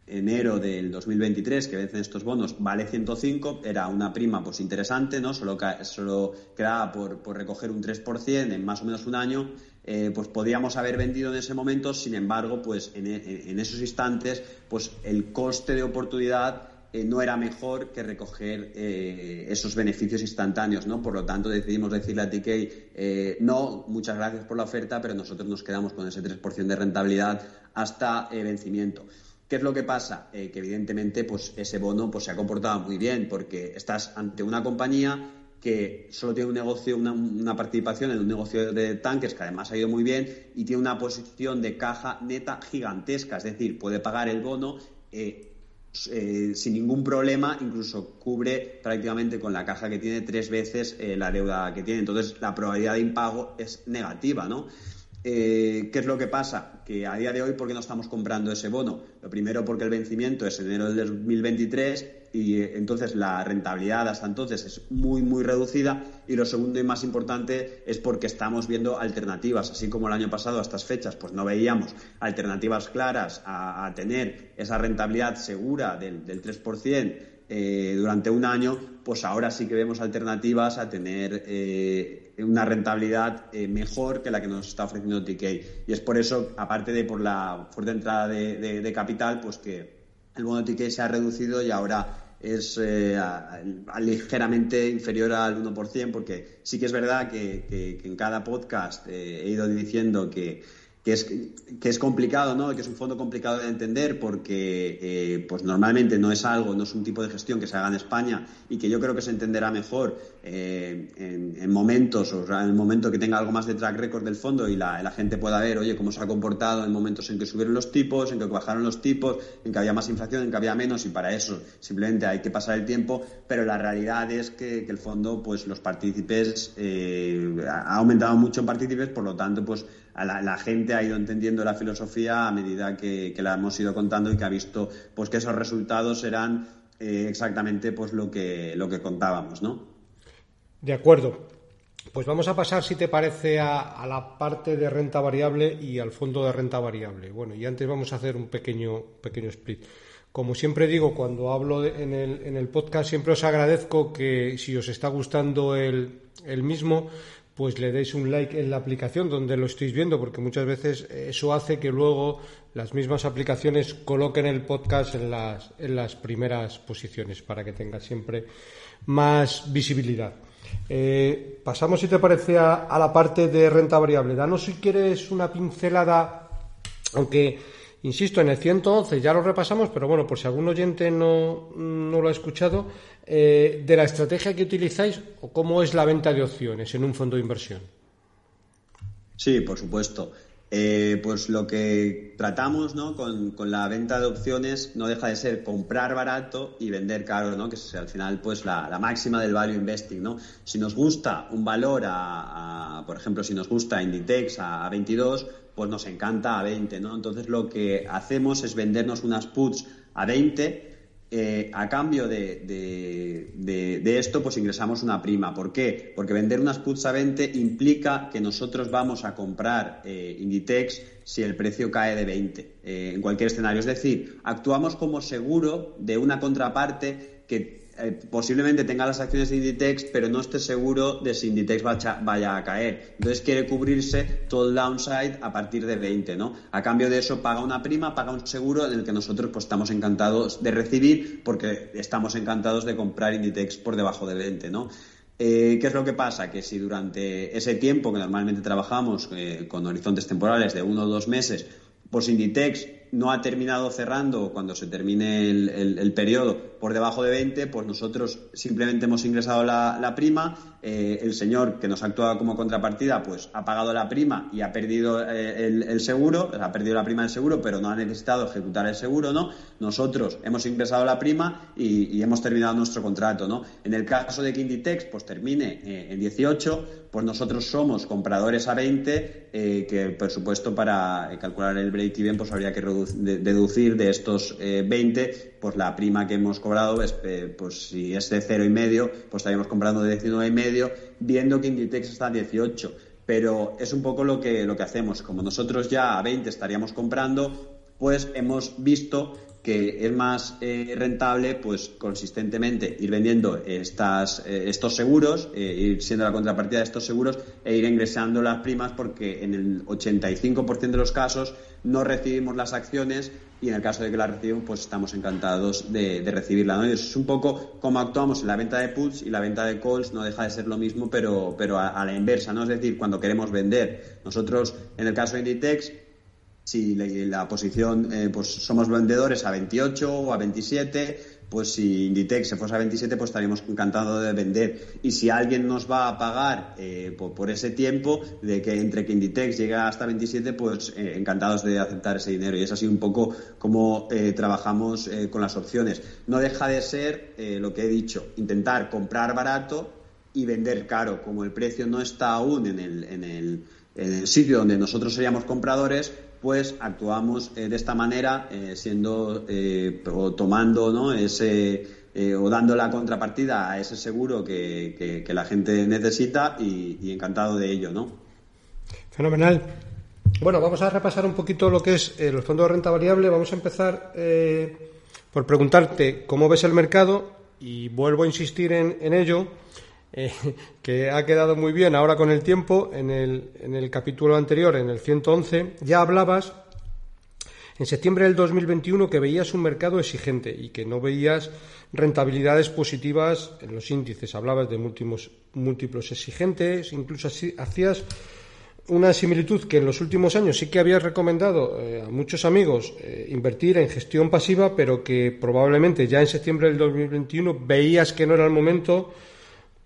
enero del 2023, que vencen estos bonos, vale 105, era una prima pues interesante, ¿no? Solo, solo quedaba por, por recoger un 3% en más o menos un año, eh, pues podíamos haber vendido en ese momento, sin embargo, pues en, en esos instantes, pues el coste de oportunidad eh, no era mejor que recoger eh, esos beneficios instantáneos, ¿no? Por lo tanto, decidimos decirle a TK, no, muchas gracias por la oferta, pero nosotros nos quedamos con ese 3% de rentabilidad hasta vencimiento. ¿Qué es lo que pasa? que evidentemente pues, ese bono pues, se ha comportado muy bien porque estás ante una compañía que solo tiene un negocio, una, participación en un negocio de tanques que además ha ido muy bien y tiene una posición de caja neta gigantesca, es decir, puede pagar el bono eh, sin ningún problema, incluso cubre prácticamente con la caja que tiene tres veces eh, la deuda que tiene. Entonces, la probabilidad de impago es negativa, ¿no? Eh, ¿Qué es lo que pasa? Que a día de hoy, ¿por qué no estamos comprando ese bono? Lo primero, porque el vencimiento es enero del 2023 y eh, entonces la rentabilidad hasta entonces es muy, muy reducida. Y lo segundo y más importante es porque estamos viendo alternativas, así como el año pasado a estas fechas, pues no veíamos alternativas claras a, tener esa rentabilidad segura del, del 3%. Eh, durante un año, pues ahora sí que vemos alternativas a tener eh, una rentabilidad eh, mejor que la que nos está ofreciendo TK. Y es por eso, aparte de por la fuerte entrada de, capital, pues que el bono TK se ha reducido y ahora es ligeramente inferior al 1%, porque sí que es verdad que en cada podcast he ido diciendo que que es, que es complicado, ¿no? Que es un fondo complicado de entender porque, eh, pues normalmente no es algo, no es un tipo de gestión que se haga en España y que yo creo que se entenderá mejor eh, en, momentos, o sea, en el momento que tenga algo más de track record del fondo y la, gente pueda ver, oye, cómo se ha comportado en momentos en que subieron los tipos, en que bajaron los tipos, en que había más inflación, en que había menos y para eso simplemente hay que pasar el tiempo, pero la realidad es que, el fondo, pues los partícipes, eh, ha aumentado mucho en partícipes, por lo tanto, pues la, gente ha ido entendiendo la filosofía a medida que, la hemos ido contando y que ha visto pues que esos resultados eran eh, exactamente pues lo que lo que contábamos, ¿no? De acuerdo. Pues vamos a pasar, si te parece, a, la parte de renta variable y al fondo de renta variable. Bueno, y antes vamos a hacer un pequeño, pequeño split. Como siempre digo, cuando hablo en, el, en, el, podcast, siempre os agradezco que si os está gustando el, el mismo, pues le deis un like en la aplicación donde lo estéis viendo, porque muchas veces eso hace que luego las mismas aplicaciones coloquen el podcast en las, en las primeras posiciones para que tenga siempre más visibilidad. Eh, pasamos, si te parece, a, la parte de renta variable. Danos, si quieres, una pincelada, aunque Insisto, en el 111 ya lo repasamos, pero bueno, por si algún oyente no, lo ha escuchado, eh, de la estrategia que utilizáis o cómo es la venta de opciones en un fondo de inversión. Sí, por supuesto. Eh, pues lo que tratamos ¿no? con, la venta de opciones no deja de ser comprar barato y vender caro, ¿no? que es al final pues la, máxima del value investing. ¿no? Si nos gusta un valor, a, por ejemplo, si nos gusta Inditex a, a 22, pues nos encanta a 20, ¿no? Entonces lo que hacemos es vendernos unas puts a 20 eh, a cambio de, de, esto, pues ingresamos una prima. ¿Por qué? Porque vender unas puts a 20 implica que nosotros vamos a comprar eh, Inditex si el precio cae de 20 eh, en cualquier escenario. Es decir, actuamos como seguro de una contraparte que eh, posiblemente tenga las acciones de Inditex, pero no esté seguro de si Inditex vaya, a caer. Entonces quiere cubrirse todo el downside a partir de 20, ¿no? A cambio de eso paga una prima, paga un seguro en el que nosotros pues estamos encantados de recibir porque estamos encantados de comprar Inditex por debajo de 20, ¿no? Eh, ¿Qué es lo que pasa? Que si durante ese tiempo que normalmente trabajamos eh, con horizontes temporales de uno o dos meses, pues Inditex no ha terminado cerrando cuando se termine el, periodo por debajo de 20, pues nosotros simplemente hemos ingresado la, prima, eh, el señor que nos actúa como contrapartida pues ha pagado la prima y ha perdido eh, el, seguro, ha perdido la prima del seguro, pero no ha necesitado ejecutar el seguro, ¿no? Nosotros hemos ingresado la prima y, hemos terminado nuestro contrato, ¿no? En el caso de que Inditex pues termine eh, en 18, pues nosotros somos compradores a 20, que por supuesto para calcular el break-even pues habría que deducir de estos 20, eh, pues la prima que hemos cobrado, es, eh, pues si es de cero y medio, pues estaríamos comprando de 19 y medio, viendo que Inditex está a 18. Pero es un poco lo que, lo que hacemos. Como nosotros ya a 20 estaríamos comprando, pues hemos visto que es más eh, rentable pues consistentemente ir vendiendo estas, estos seguros, ir siendo la contrapartida de estos seguros e ir ingresando las primas porque en el 85% de los casos no recibimos las acciones y en el caso de que las recibimos, pues estamos encantados de, recibirla. ¿no? es un poco como actuamos en la venta de puts y la venta de calls no deja de ser lo mismo, pero, pero a, la inversa, ¿no? Es decir, cuando queremos vender. Nosotros, en el caso de Inditex, si la, posición, eh, pues somos vendedores a 28 o a 27, pues si Inditex se fuese a 27, pues estaríamos encantados de vender. Y si alguien nos va a pagar eh, por, ese tiempo, de que entre que Inditex llegue hasta 27, pues eh, encantados de aceptar ese dinero. Y es así un poco como eh, trabajamos con las opciones. No deja de ser lo que he dicho, intentar comprar barato y vender caro. Como el precio no está aún en el, en el, en el sitio donde nosotros seríamos compradores, pues actuamos eh, de esta manera, eh, siendo eh, o tomando ¿no? ese o dando la contrapartida a ese seguro que, la gente necesita y, encantado de ello, ¿no? Fenomenal. Bueno, vamos a repasar un poquito lo que es el fondo de renta variable. Vamos a empezar por preguntarte cómo ves el mercado y vuelvo a insistir en, en ello eh, que ha quedado muy bien ahora con el tiempo. En el, en el capítulo anterior, en el 111, ya hablabas en septiembre del 2021 que veías un mercado exigente y que no veías rentabilidades positivas en los índices. Hablabas de múltiplos, múltiplos exigentes, incluso hacías una similitud que en los últimos años sí que habías recomendado eh, a muchos amigos eh, invertir en gestión pasiva, pero que probablemente ya en septiembre del 2021 veías que no era el momento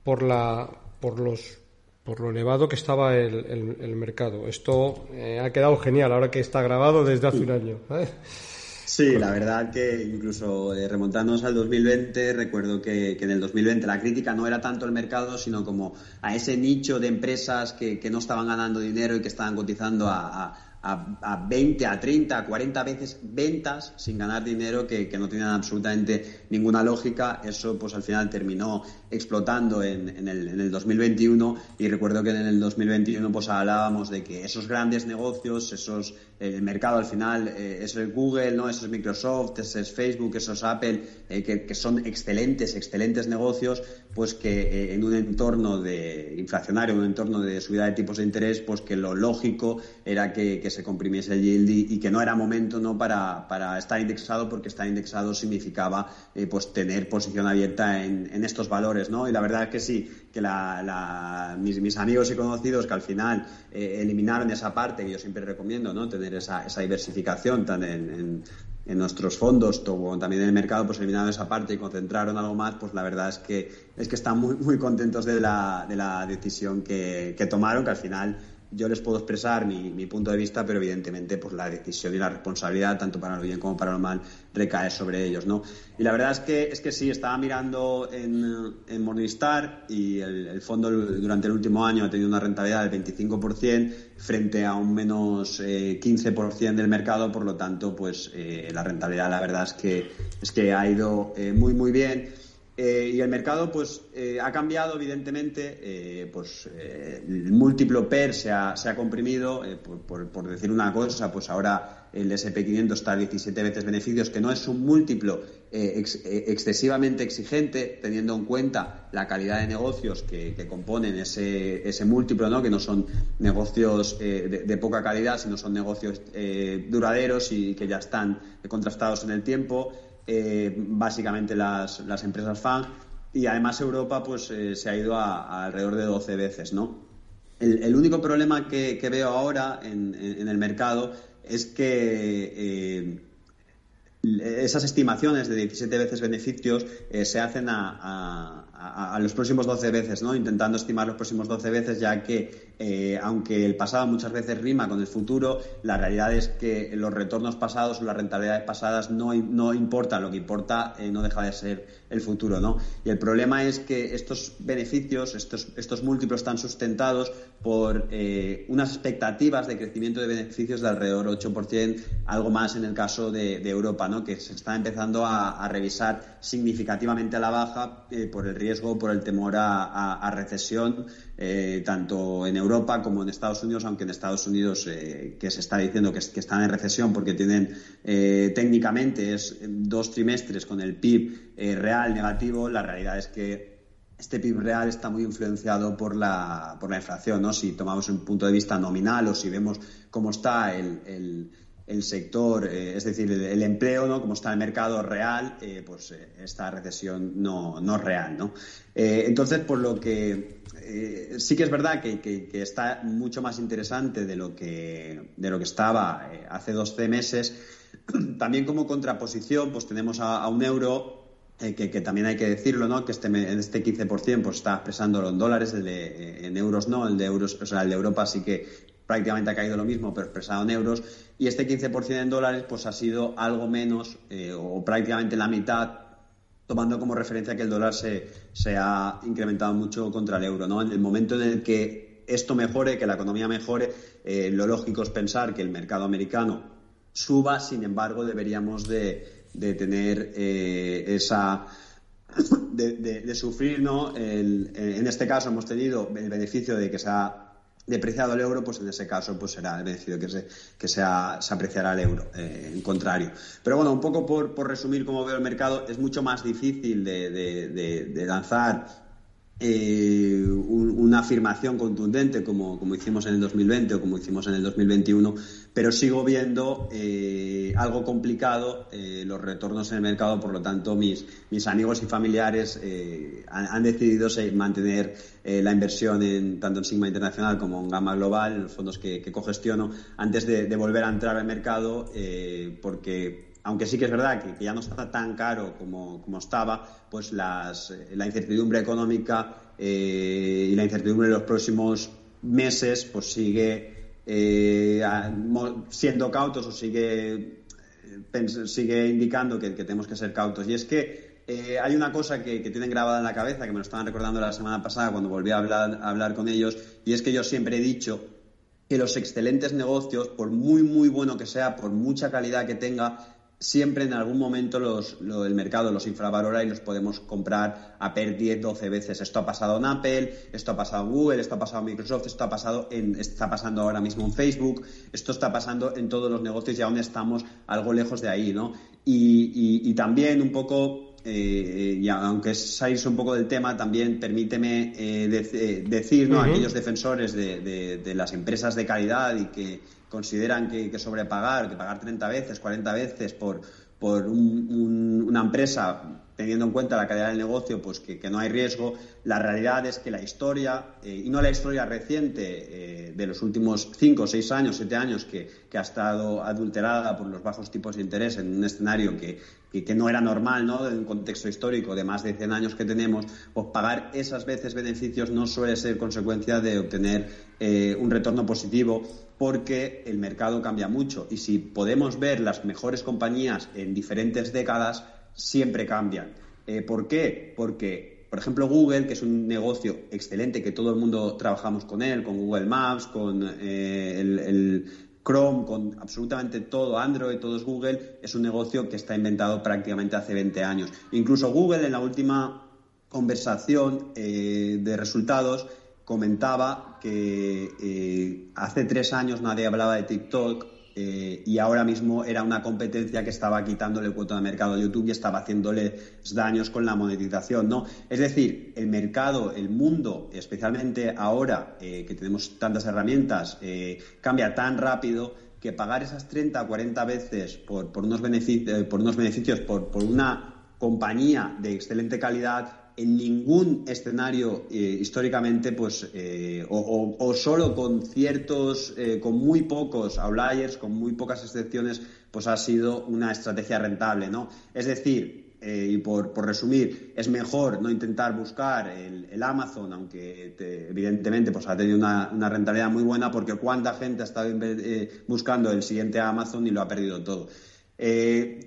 por la por los por lo elevado que estaba el, el, mercado. Esto eh, ha quedado genial ahora que está grabado desde hace un año. Sí, la verdad que incluso eh, remontándonos al 2020, recuerdo que, que, en el 2020 la crítica no era tanto el mercado, sino como a ese nicho de empresas que, que no estaban ganando dinero y que estaban cotizando a a, 20, a 30, a 40 veces ventas sin ganar dinero que, no tenían absolutamente ninguna lógica. Eso pues al final terminó explotando en, en, el, en, el, 2021 y recuerdo que en el 2021 pues hablábamos de que esos grandes negocios, esos el mercado al final, eh, eso es Google, ¿no? eso es Microsoft, eso es Facebook, eso es Apple, eh, que, son excelentes, excelentes negocios, pues que eh, en un entorno de inflacionario, en un entorno de subida de tipos de interés, pues que lo lógico era que, se comprimiese el yield y, que no era momento ¿no? Para, para, estar indexado, porque estar indexado significaba pues tener posición abierta en, en, estos valores, ¿no? Y la verdad es que sí, que la, mis, mis, amigos y conocidos que al final eliminaron esa parte que yo siempre recomiendo, ¿no? Tener esa, diversificación tan en, nuestros fondos como también en el mercado, pues eliminaron esa parte y concentraron algo más, pues la verdad es que, es que están muy, muy contentos de la, de la decisión que tomaron, que al final yo les puedo expresar mi, punto de vista, pero evidentemente pues la decisión y la responsabilidad, tanto para lo bien como para lo mal, recae sobre ellos, ¿no? Y la verdad es que, es que sí, estaba mirando en, en Morningstar y el, fondo durante el último año ha tenido una rentabilidad del 25% frente a un menos 15% eh, del mercado, por lo tanto, pues eh, la rentabilidad la verdad es que, es que ha ido eh, muy, muy bien. Eh, y el mercado pues eh, ha cambiado evidentemente eh, pues el múltiplo PER se ha, se ha comprimido por, por, decir una cosa pues ahora el SP500 está a 17 veces beneficios que no es un múltiplo excesivamente exigente teniendo en cuenta la calidad de negocios que, componen ese, ese múltiplo ¿no? que no son negocios de, poca calidad sino son negocios duraderos y que ya están contrastados en el tiempo eh, básicamente las, las, empresas FAN, y además Europa pues eh, se ha ido a, alrededor de 12 veces, ¿no? El, único problema que, veo ahora en, el mercado es que eh, esas estimaciones de 17 veces beneficios se hacen a, a, los próximos 12 veces, ¿no? Intentando estimar los próximos 12 veces, ya que eh, aunque el pasado muchas veces rima con el futuro, la realidad es que los retornos pasados o las rentabilidades pasadas no, no importa, lo que importa eh, no deja de ser el futuro, ¿no? Y el problema es que estos beneficios, estos, estos múltiplos están sustentados por eh, unas expectativas de crecimiento de beneficios de alrededor 8%, algo más en el caso de, Europa, ¿no? Que se está empezando a, a revisar significativamente a la baja por el riesgo por el temor a, recesión, eh, tanto en Europa como en Estados Unidos, aunque en Estados Unidos eh, que se está diciendo que, están en recesión porque tienen eh, técnicamente es dos trimestres con el PIB real negativo, la realidad es que este PIB real está muy influenciado por la, por la inflación, ¿no? Si tomamos un punto de vista nominal o si vemos cómo está el sector, eh, es decir, el, empleo, ¿no? Como está el mercado real, eh, pues eh, esta recesión no, no real, ¿no? entonces, por lo que sí que es verdad que, está mucho más interesante de lo que, de lo que estaba hace 12 meses. También como contraposición, pues tenemos a, un euro que, también hay que decirlo, ¿no? Que este, en este 15% pues está expresándolo en dólares, el de, en euros no, el de euros, o sea, el de Europa sí que prácticamente ha caído lo mismo, pero expresado en euros, y este 15% en dólares pues ha sido algo menos eh, o prácticamente la mitad tomando como referencia que el dólar se, se ha incrementado mucho contra el euro. ¿no? En el momento en el que esto mejore, que la economía mejore, eh, lo lógico es pensar que el mercado americano suba, sin embargo, deberíamos de, tener eh, esa... De, sufrir, ¿no? en este caso hemos tenido el beneficio de que se ha depreciado el euro, pues en ese caso pues será el beneficio que se, que se apreciará el euro, eh, en contrario. Pero bueno, un poco por, por, resumir cómo veo el mercado, es mucho más difícil de, de lanzar eh, una afirmación contundente como, como, hicimos en el 2020 o como hicimos en el 2021, pero sigo viendo eh, algo complicado eh, los retornos en el mercado, por lo tanto mis, mis amigos y familiares han, decidido mantener la inversión en, tanto en Sigma Internacional como en Gamma Global, en los fondos que, que cogestiono, antes de, volver a entrar al mercado, porque aunque sí que es verdad que, ya no está tan caro como, estaba, pues las, la incertidumbre económica eh, y la incertidumbre de los próximos meses pues sigue eh, siendo cautos o sigue, sigue indicando que, tenemos que ser cautos. Y es que eh, hay una cosa que, tienen grabada en la cabeza, que me lo estaban recordando la semana pasada cuando volví a hablar, a hablar con ellos, y es que yo siempre he dicho que los excelentes negocios, por muy, muy bueno que sea, por mucha calidad que tenga, siempre en algún momento los, el mercado los infravalora y los podemos comprar a per 10, 12 veces. Esto ha pasado en Apple, esto ha pasado en Google, esto ha pasado en Microsoft, esto ha pasado en, está pasando ahora mismo en Facebook, esto está pasando en todos los negocios y aún estamos algo lejos de ahí, ¿no? Y, también un poco, eh, y aunque salirse un poco del tema, también permíteme eh, eh, decir, ¿no? Aquellos defensores de, de las empresas de calidad y que consideran que, que sobrepagar, que pagar 30 veces, 40 veces por, por una empresa, teniendo en cuenta la calidad del negocio, pues que, no hay riesgo. La realidad es que la historia, eh, y no la historia reciente eh, de los últimos 5, 6 años, 7 años, que, que, ha estado adulterada por los bajos tipos de interés en un escenario que, que, no era normal, ¿no? En un contexto histórico de más de 100 años que tenemos, pues pagar esas veces beneficios no suele ser consecuencia de obtener eh, un retorno positivo porque el mercado cambia mucho y si podemos ver las mejores compañías en diferentes décadas, siempre cambian. Eh, ¿Por qué? Porque, por ejemplo, Google, que es un negocio excelente, que todo el mundo trabajamos con él, con Google Maps, con eh, el, Chrome, con absolutamente todo Android, todo es Google, es un negocio que está inventado prácticamente hace 20 años. Incluso Google en la última conversación eh, de resultados comentaba que hace tres años nadie hablaba de TikTok eh, y ahora mismo era una competencia que estaba quitándole cuota de mercado a YouTube y estaba haciéndole daños con la monetización, ¿no? Es decir, el mercado, el mundo, especialmente ahora eh, que tenemos tantas herramientas, cambia tan rápido que pagar esas 30 o 40 veces por, por, unos, beneficios, por unos beneficios, por, por una compañía de excelente calidad en ningún escenario eh, históricamente, pues, eh, o, solo con ciertos, eh, con muy pocos outliers, con muy pocas excepciones, pues ha sido una estrategia rentable, ¿no? Es decir, y por, resumir, es mejor no intentar buscar el, Amazon, aunque evidentemente pues ha tenido una, una, rentabilidad muy buena, porque cuánta gente ha estado buscando el siguiente Amazon y lo ha perdido todo.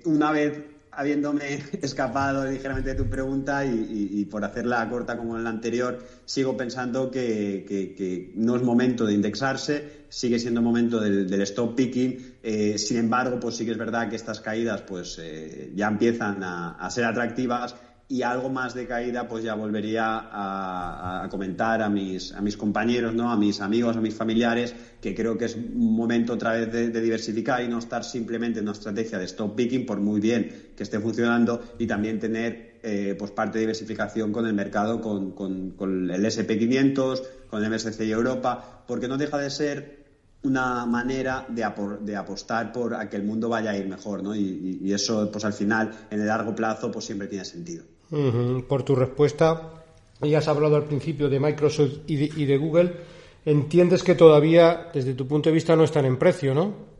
una vez habiéndome escapado ligeramente de tu pregunta y, por hacerla corta como en la anterior, sigo pensando que, no es momento de indexarse, sigue siendo momento del, stop picking. Eh, sin embargo, pues sí que es verdad que estas caídas pues eh, ya empiezan a ser atractivas y algo más de caída, pues ya volvería a, comentar a mis, a mis compañeros, ¿no? a mis amigos, a mis familiares, que creo que es un momento otra vez de, diversificar y no estar simplemente en una estrategia de stop picking, por muy bien que esté funcionando, y también tener eh, pues parte de diversificación con el mercado, con, el SP500, con el MSCI Europa, porque no deja de ser una manera de, de, apostar por a que el mundo vaya a ir mejor, ¿no? Y, y, eso, pues al final, en el largo plazo, pues siempre tiene sentido. Por tu respuesta, ya has hablado al principio de Microsoft y de, Google. Entiendes que todavía, desde tu punto de vista, no están en precio, ¿no?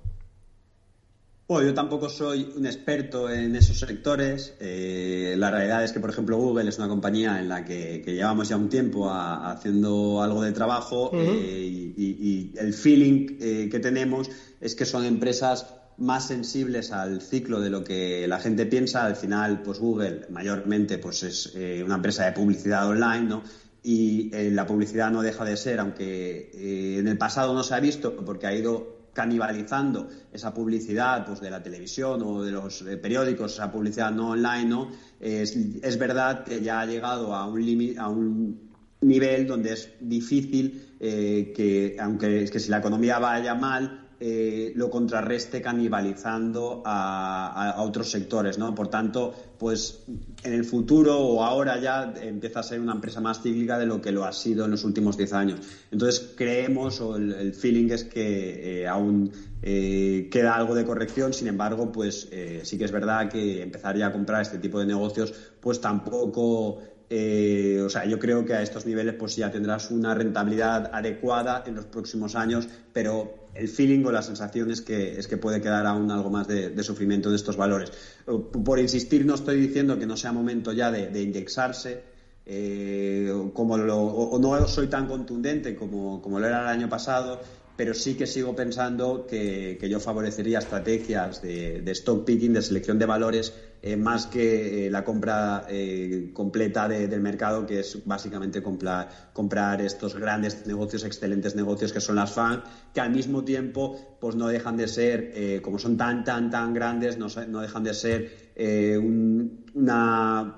Bueno, yo tampoco soy un experto en esos sectores. Eh, la realidad es que, por ejemplo, Google es una compañía en la que, llevamos ya un tiempo haciendo algo de trabajo eh, y, el feeling eh, que tenemos es que son empresas más sensibles al ciclo de lo que la gente piensa. Al final, pues Google mayormente pues es eh, una empresa de publicidad online, ¿no? Y eh, la publicidad no deja de ser, aunque eh, en el pasado no se ha visto porque ha ido canibalizando esa publicidad pues, de la televisión o de los periódicos, esa publicidad no online, ¿no? Es, es verdad que ya ha llegado a un, a un nivel donde es difícil que, aunque es que si la economía vaya mal, eh, lo contrarreste canibalizando a, otros sectores, ¿no? Por tanto, pues en el futuro o ahora ya empieza a ser una empresa más cíclica de lo que lo ha sido en los últimos 10 años. Entonces creemos o el, feeling es que eh, aún eh, queda algo de corrección, sin embargo, pues sí que es verdad que empezaría a comprar este tipo de negocios, pues tampoco o sea, yo creo que a estos niveles pues ya tendrás una rentabilidad adecuada en los próximos años, pero el feeling o la sensación es que, es que puede quedar aún algo más de, sufrimiento de estos valores. Por insistir, no estoy diciendo que no sea momento ya de, indexarse, eh, como o no soy tan contundente como, como lo era el año pasado, pero sí que sigo pensando que, yo favorecería estrategias de, stock picking, de selección de valores, eh, más que eh, la compra eh, completa del mercado, que es básicamente comprar, comprar estos grandes negocios, excelentes negocios que son las FAN, que al mismo tiempo pues no dejan de ser, como son tan, tan, tan grandes, no, no dejan de ser una...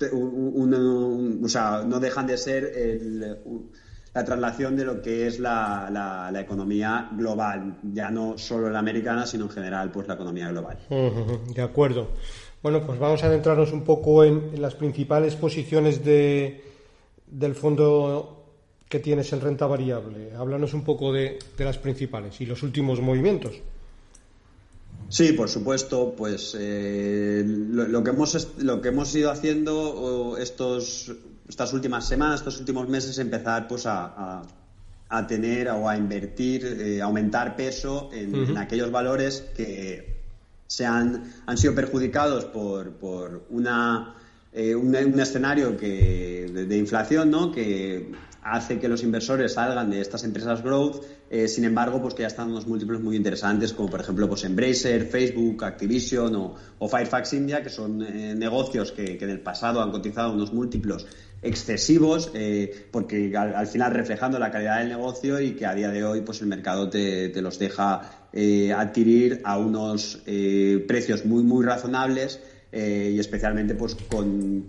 o sea, no dejan de ser el, la traslación de lo que es la, la, economía global, ya no solo la americana, sino en general pues la economía global. De acuerdo. Bueno, pues vamos a adentrarnos un poco en, las principales posiciones de, del fondo que tienes en renta variable. Háblanos un poco de, de las principales y los últimos movimientos. Sí, por supuesto, pues eh, lo, que hemos, lo que hemos ido haciendo estos estas últimas semanas, estos últimos meses, empezar pues a, a, tener o a invertir, eh, aumentar peso en, aquellos valores que se han, han sido perjudicados por, por una, eh, un, escenario que, de, de, inflación, ¿no? que hace que los inversores salgan de estas empresas growth, eh, sin embargo, pues que ya están unos múltiplos muy interesantes, como por ejemplo pues Embracer, Facebook, Activision o, o Firefox India, que son eh, negocios que, en el pasado han cotizado unos múltiplos excesivos, eh, porque al, final reflejando la calidad del negocio y que a día de hoy pues el mercado te, te los deja adquirir a unos precios muy muy razonables y especialmente pues con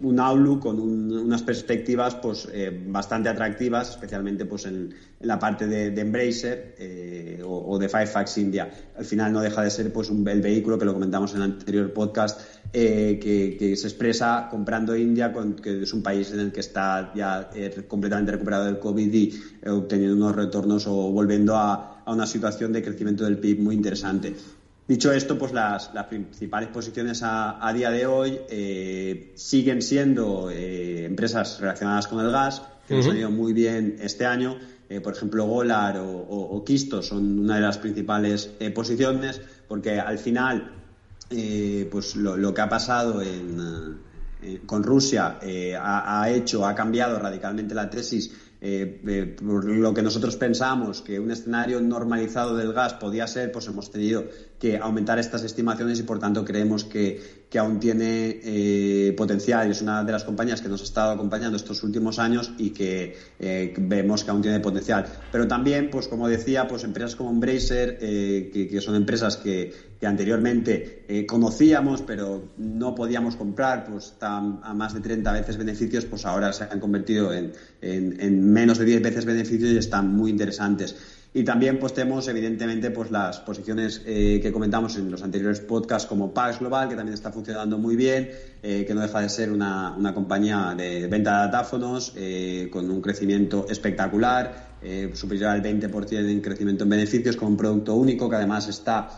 un outlook con unas perspectivas pues eh, bastante atractivas, especialmente pues en, la parte de, Embracer eh, o, de Firefox India. Al final no deja de ser pues un, el vehículo que lo comentamos en el anterior podcast eh, que, se expresa comprando India, que es un país en el que está ya completamente recuperado del COVID y obteniendo unos retornos o volviendo a, a una situación de crecimiento del PIB muy interesante. Dicho esto, pues las, principales posiciones a, día de hoy eh, siguen siendo eh, empresas relacionadas con el gas, que nos han ido muy bien este año. Eh, por ejemplo, Golar o, o, Kisto son una de las principales posiciones, porque al final, pues lo, que ha pasado con Rusia ha, hecho, ha cambiado radicalmente la tesis eh, eh, por lo que nosotros pensamos que un escenario normalizado del gas podía ser, pues hemos tenido que aumentar estas estimaciones y por tanto creemos que, aún tiene eh, potencial. Es una de las compañías que nos ha estado acompañando estos últimos años y que vemos que aún tiene potencial. Pero también, pues como decía, pues empresas como Embracer, que, son empresas que, anteriormente conocíamos pero no podíamos comprar, pues están a más de 30 veces beneficios, pues ahora se han convertido en menos de 10 veces beneficios y están muy interesantes. Y también pues tenemos evidentemente pues las posiciones eh, que comentamos en los anteriores podcasts como Pax Global, que también está funcionando muy bien, eh, que no deja de ser una, compañía de venta de datáfonos eh, con un crecimiento espectacular, superior al 20% en crecimiento en beneficios, con un producto único que además está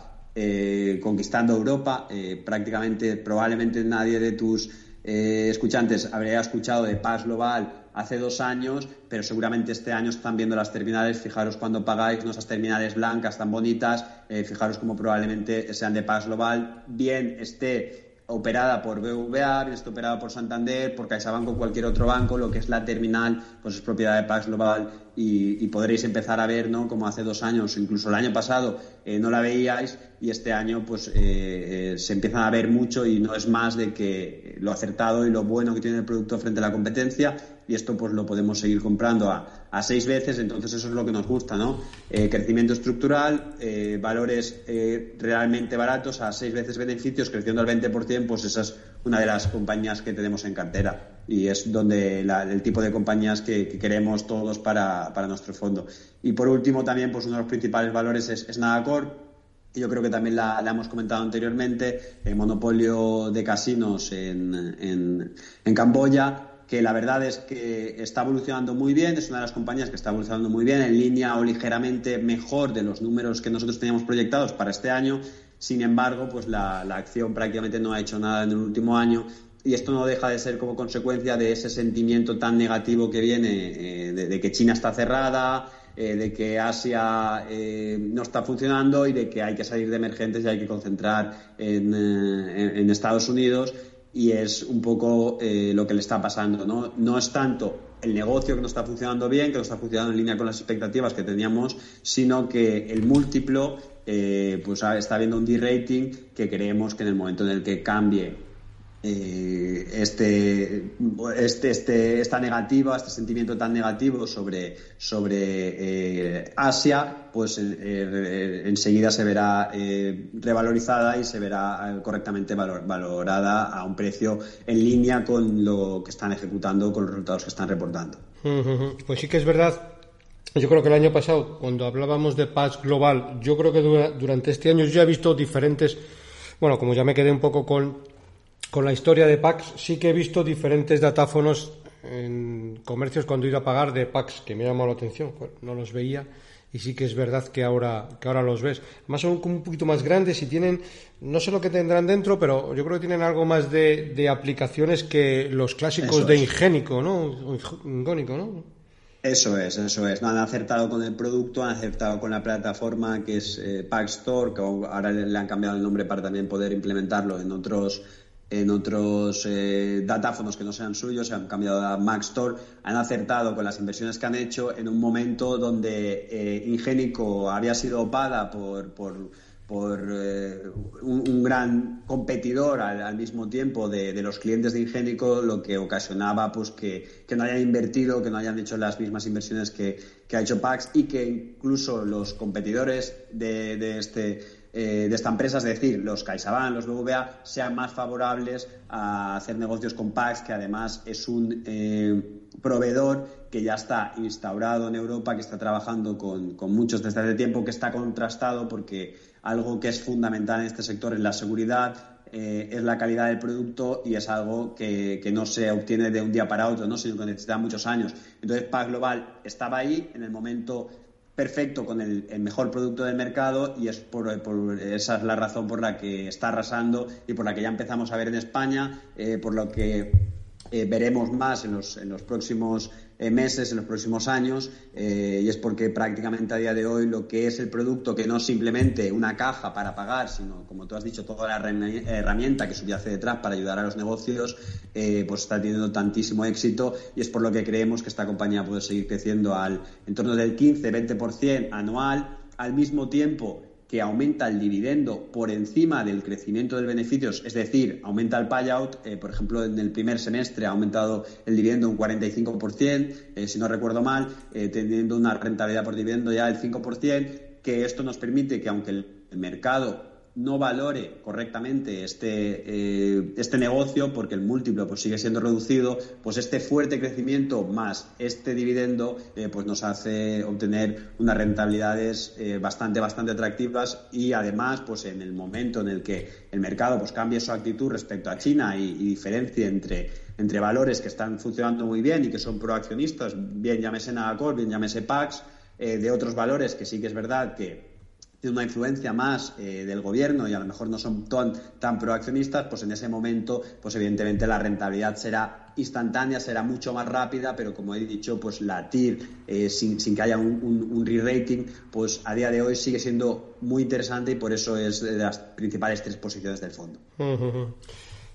conquistando Europa. prácticamente, probablemente nadie de tus escuchantes habría escuchado de Pax Global hace dos años, pero seguramente este año están viendo las terminales. Fijaros cuando pagáis nuestras terminales blancas tan bonitas, eh, fijaros cómo probablemente sean de Paz Global, bien esté operada por BVA, bien esté operada por Santander, por CaixaBank o cualquier otro banco, lo que es la terminal, pues es propiedad de Pax Global y, podréis empezar a ver, ¿no? Como hace dos años, incluso el año pasado, eh, no la veíais y este año, pues, eh, se empiezan a ver mucho y no es más de que lo acertado y lo bueno que tiene el producto frente a la competencia y esto pues lo podemos seguir comprando a, seis veces, entonces eso es lo que nos gusta, ¿no? Eh, crecimiento estructural, eh, valores eh, realmente baratos a seis veces beneficios, creciendo al 20%, pues esa es una de las compañías que tenemos en cartera y es donde el tipo de compañías que, queremos todos para, nuestro fondo. Y por último también, pues uno de los principales valores es, es Nadacor, yo creo que también la, hemos comentado anteriormente, el monopolio de casinos en, en, en Camboya, que la verdad es que está evolucionando muy bien, es una de las compañías que está evolucionando muy bien, en línea o ligeramente mejor de los números que nosotros teníamos proyectados para este año. Sin embargo, pues la, acción prácticamente no ha hecho nada en el último año y esto no deja de ser como consecuencia de ese sentimiento tan negativo que viene eh, de, que China está cerrada, eh, de que Asia eh, no está funcionando y de que hay que salir de emergentes y hay que concentrar en, en Estados Unidos y es un poco lo que le está pasando. ¿no? no es tanto el negocio que no está funcionando bien, que no está funcionando en línea con las expectativas que teníamos, sino que el múltiplo eh, pues está habiendo un D-rating que creemos que en el momento en el que cambie eh, este, este, este, esta negativa, este sentimiento tan negativo sobre, sobre eh, Asia, pues enseguida se verá revalorizada y se verá correctamente valorada a un precio en línea con lo que están ejecutando, con los resultados que están reportando. Pues sí que es verdad yo creo que el año pasado, cuando hablábamos de paz global, yo creo que durante este año yo ya he visto diferentes, bueno, como ya me quedé un poco con con la historia de PAX sí que he visto diferentes datáfonos en comercios cuando he ido a pagar de PAX que me ha llamado la atención, no los veía y sí que es verdad que ahora, que ahora los ves. Además son un poquito más grandes y tienen, no sé lo que tendrán dentro, pero yo creo que tienen algo más de, aplicaciones que los clásicos de Ingénico, ¿no? Ingónico, ¿no? Eso es, eso es. No, han acertado con el producto, han acertado con la plataforma que es eh, Pax Store, que ahora le han cambiado el nombre para también poder implementarlo en otros en otros eh, datáfonos que no sean suyos, se han cambiado a Mac Store, han acertado con las inversiones que han hecho en un momento donde eh, Ingénico había sido opada por, por, eh, un, gran competidor al, mismo tiempo de, los clientes de Ingénico, lo que ocasionaba pues que, no hayan invertido, que no hayan hecho las mismas inversiones que, ha hecho Pax y que incluso los competidores de este eh, de esta empresa, es decir, los CaixaBank, los BVA, sean más favorables a hacer negocios con Pax, que además es un eh, proveedor que ya está instaurado en Europa, que está trabajando con, muchos desde hace tiempo, que está contrastado porque algo que es fundamental en este sector es la seguridad, eh, es la calidad del producto y es algo que, que, no se obtiene de un día para otro, ¿no? sino que necesita muchos años. Entonces, Pax Global estaba ahí en el momento perfecto con el, mejor producto del mercado y es por, esa es la razón por la que está arrasando y por la que ya empezamos a ver en España, eh, por lo que eh, veremos más en los, en los próximos meses, en los próximos años, eh, y es porque prácticamente a día de hoy lo que es el producto, que no es simplemente una caja para pagar, sino, como tú has dicho, toda la herramienta que subyace detrás para ayudar a los negocios, pues está teniendo tantísimo éxito y es por lo que creemos que esta compañía puede seguir creciendo al en torno del 15-20% anual, al mismo tiempo que aumenta el dividendo por encima del crecimiento del beneficios, es decir, aumenta el payout, eh, por ejemplo, en el primer semestre ha aumentado el dividendo un 45%, eh, si no recuerdo mal, eh, teniendo una rentabilidad por dividendo ya del 5%, que esto nos permite que aunque el mercado no valore correctamente este, eh, este negocio, porque el múltiplo pues, sigue siendo reducido, pues este fuerte crecimiento más este dividendo eh, pues nos hace obtener unas rentabilidades eh, bastante, bastante atractivas y además, pues en el momento en el que el mercado pues, cambie su actitud respecto a China y, diferencie entre, entre valores que están funcionando muy bien y que son proaccionistas, bien llámese Nagacor, bien llámese Pax, de otros valores que sí que es verdad que tiene una influencia más eh, del gobierno y a lo mejor no son tan, tan proaccionistas, pues en ese momento, pues evidentemente la rentabilidad será instantánea, será mucho más rápida, pero como he dicho, pues la TIR, eh, sin, que haya un, re-rating, pues a día de hoy sigue siendo muy interesante y por eso es de las principales tres posiciones del fondo.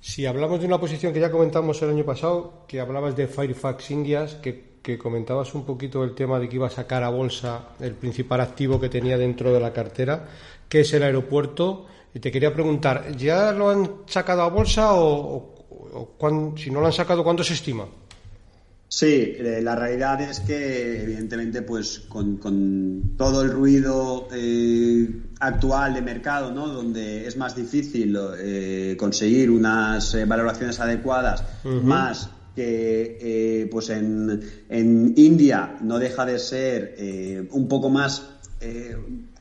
Si hablamos de una posición que ya comentamos el año pasado, que hablabas de Firefox Indias, que que comentabas un poquito el tema de que iba a sacar a bolsa el principal activo que tenía dentro de la cartera, que es el aeropuerto. Y te quería preguntar, ¿ya lo han sacado a bolsa o, si no lo han sacado, cuánto se estima? Sí, eh, la realidad es que evidentemente pues con, todo el ruido eh, actual de mercado, ¿no? donde es más difícil eh, conseguir unas valoraciones adecuadas, más que pues en, en, India no deja de ser un poco más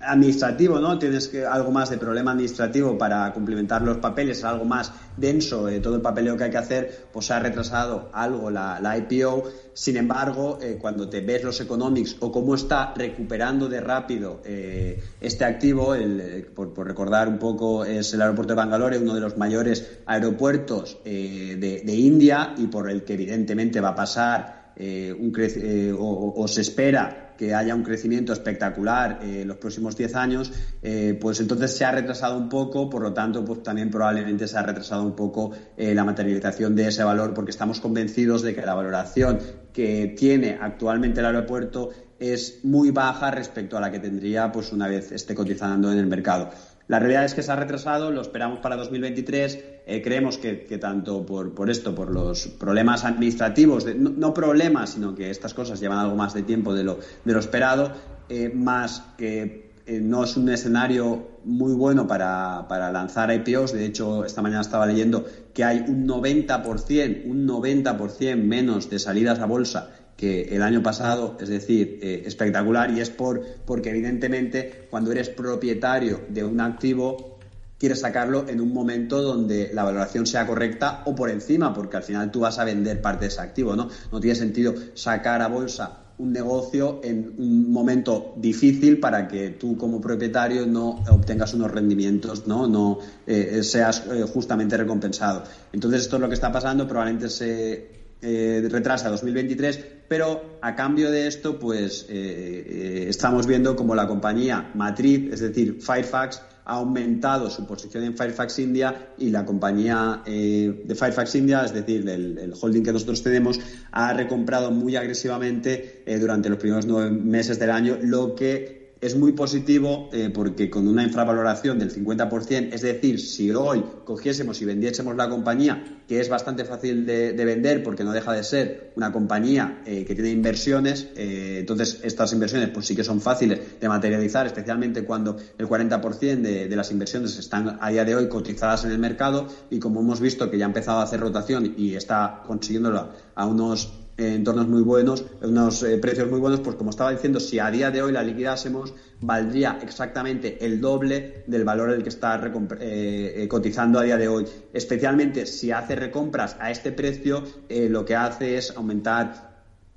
administrativo, ¿no? Tienes que algo más de problema administrativo para cumplimentar los papeles, algo más denso, eh, todo el papeleo que hay que hacer, pues se ha retrasado algo la, IPO. Sin embargo, eh, cuando te ves los economics o cómo está recuperando de rápido eh, este activo, el, por, recordar un poco, es el aeropuerto de Bangalore, uno de los mayores aeropuertos de, India y por el que evidentemente va a pasar un o, o se espera que haya un crecimiento espectacular en los próximos 10 años, eh, pues entonces se ha retrasado un poco, por lo tanto, pues también probablemente se ha retrasado un poco eh, la materialización de ese valor, porque estamos convencidos de que la valoración que tiene actualmente el aeropuerto es muy baja respecto a la que tendría pues una vez esté cotizando en el mercado. La realidad es que se ha retrasado, lo esperamos para 2023. Eh, creemos que, tanto por, esto, por los problemas administrativos, no, problemas, sino que estas cosas llevan algo más de tiempo de lo, esperado, eh, más que eh, no es un escenario muy bueno para, para, lanzar IPOs. De hecho, esta mañana estaba leyendo que hay un 90%, un 90% menos de salidas a bolsa que el año pasado, es decir, eh, espectacular, y es por, porque evidentemente cuando eres propietario de un activo quieres sacarlo en un momento donde la valoración sea correcta o por encima, porque al final tú vas a vender parte de ese activo, ¿no? No tiene sentido sacar a bolsa un negocio en un momento difícil para que tú como propietario no obtengas unos rendimientos, no, no eh, seas eh, justamente recompensado. Entonces esto es lo que está pasando, probablemente se eh, retrasa 2023, pero a cambio de esto, pues eh, eh, estamos viendo como la compañía matriz, es decir, Firefox, ha aumentado su posición en Firefox India y la compañía de Firefox India, es decir, el, holding que nosotros tenemos, ha recomprado muy agresivamente durante los primeros nueve meses del año, lo que es muy positivo eh, porque con una infravaloración del 50%, es decir, si hoy cogiésemos y vendiésemos la compañía, que es bastante fácil de, vender porque no deja de ser una compañía eh, que tiene inversiones, eh, entonces estas inversiones pues sí que son fáciles de materializar, especialmente cuando el 40% de, las inversiones están a día de hoy cotizadas en el mercado y como hemos visto que ya ha empezado a hacer rotación y está consiguiéndolo a unos entornos muy buenos, unos eh, precios muy buenos, pues como estaba diciendo, si a día de hoy la liquidásemos, valdría exactamente el doble del valor del que está eh, eh, cotizando a día de hoy. Especialmente si hace recompras a este precio, lo que hace es aumentar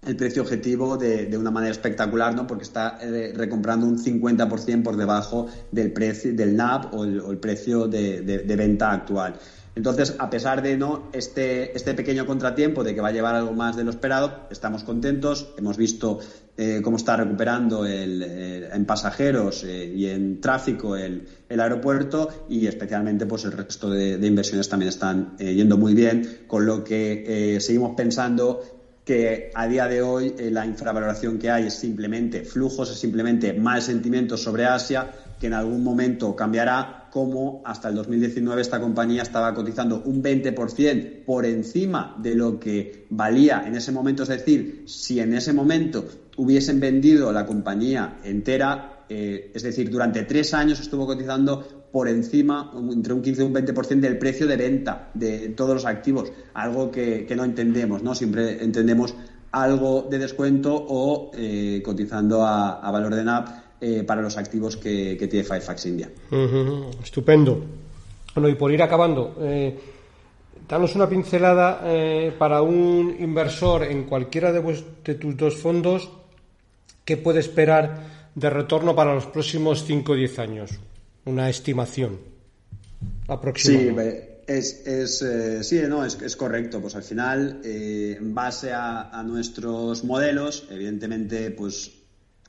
el precio objetivo de, una manera espectacular, ¿no? Porque está recomprando un 50% por debajo del precio del NAP o el, precio de, venta actual. Entonces, a pesar de no este, este pequeño contratiempo de que va a llevar algo más de lo esperado, estamos contentos. Hemos visto eh, cómo está recuperando el, eh, en pasajeros eh, y en tráfico el, aeropuerto y especialmente pues el resto de, de inversiones también están yendo muy bien, con lo que seguimos pensando que a día de hoy la infravaloración que hay es simplemente flujos, es simplemente mal sentimiento sobre Asia, que en algún momento cambiará cómo hasta el 2019 esta compañía estaba cotizando un 20% por encima de lo que valía en ese momento. Es decir, si en ese momento hubiesen vendido la compañía entera, eh, es decir, durante tres años estuvo cotizando por encima, entre un 15 y un 20% del precio de venta de todos los activos, algo que, no entendemos, ¿no? Siempre entendemos algo de descuento o eh, cotizando a, valor de NAP eh, para los activos que, tiene Firefox India. Estupendo. Bueno, y por ir acabando, eh, danos una pincelada para un inversor en cualquiera de, tus dos fondos, ¿qué puede esperar de retorno para los próximos 5 o 10 años? Una estimación aproximada. Sí, es, sí, no, es, correcto. Pues al final, en base a, a, nuestros modelos, evidentemente, pues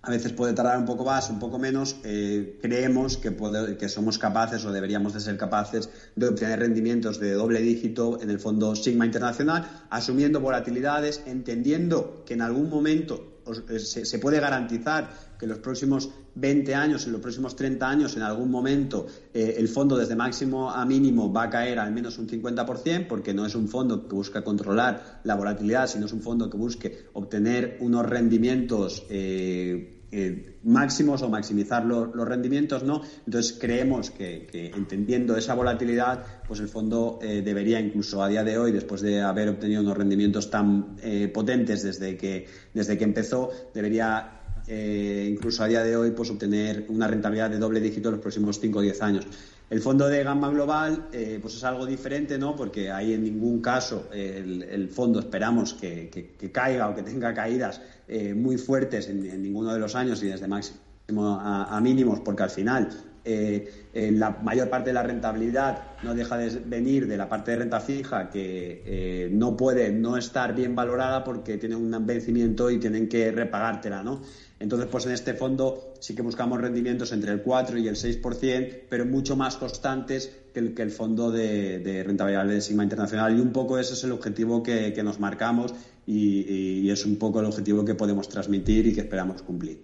a veces puede tardar un poco más, un poco menos, eh, creemos que, que somos capaces o deberíamos de ser capaces de obtener rendimientos de doble dígito en el fondo Sigma Internacional, asumiendo volatilidades, entendiendo que en algún momento eh, se, puede garantizar en los próximos 20 años, en los próximos 30 años, en algún momento eh, el fondo desde máximo a mínimo va a caer al menos un 50%, porque no es un fondo que busca controlar la volatilidad, sino es un fondo que busque obtener unos rendimientos eh, máximos o maximizar los rendimientos, ¿no? Entonces creemos que, entendiendo esa volatilidad, pues el fondo eh, debería incluso a día de hoy, después de haber obtenido unos rendimientos tan eh, potentes desde que, desde que empezó, debería incluso a día de hoy pues obtener una rentabilidad de doble dígito en los próximos 5 o 10 años. El fondo de Gamma Global eh, pues es algo diferente, ¿no? Porque ahí en ningún caso el, fondo esperamos que, caiga o que tenga caídas eh, muy fuertes en, ninguno de los años y desde máximo a, mínimos, porque al final eh, la mayor parte de la rentabilidad no deja de venir de la parte de renta fija que no puede no estar bien valorada porque tiene un vencimiento y tienen que repagártela, ¿no? Entonces, pues en este fondo sí que buscamos rendimientos entre el 4 y el 6%, pero mucho más constantes que el, fondo de, rentabilidad de Sigma Internacional. Y un poco ese es el objetivo que, nos marcamos y, es un poco el objetivo que podemos transmitir y que esperamos cumplir.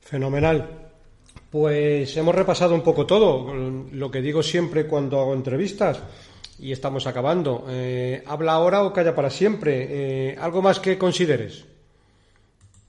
Fenomenal. Pues hemos repasado un poco todo, lo que digo siempre cuando hago entrevistas y estamos acabando. Eh, ¿Habla ahora o calla para siempre? Eh, ¿Algo más que consideres?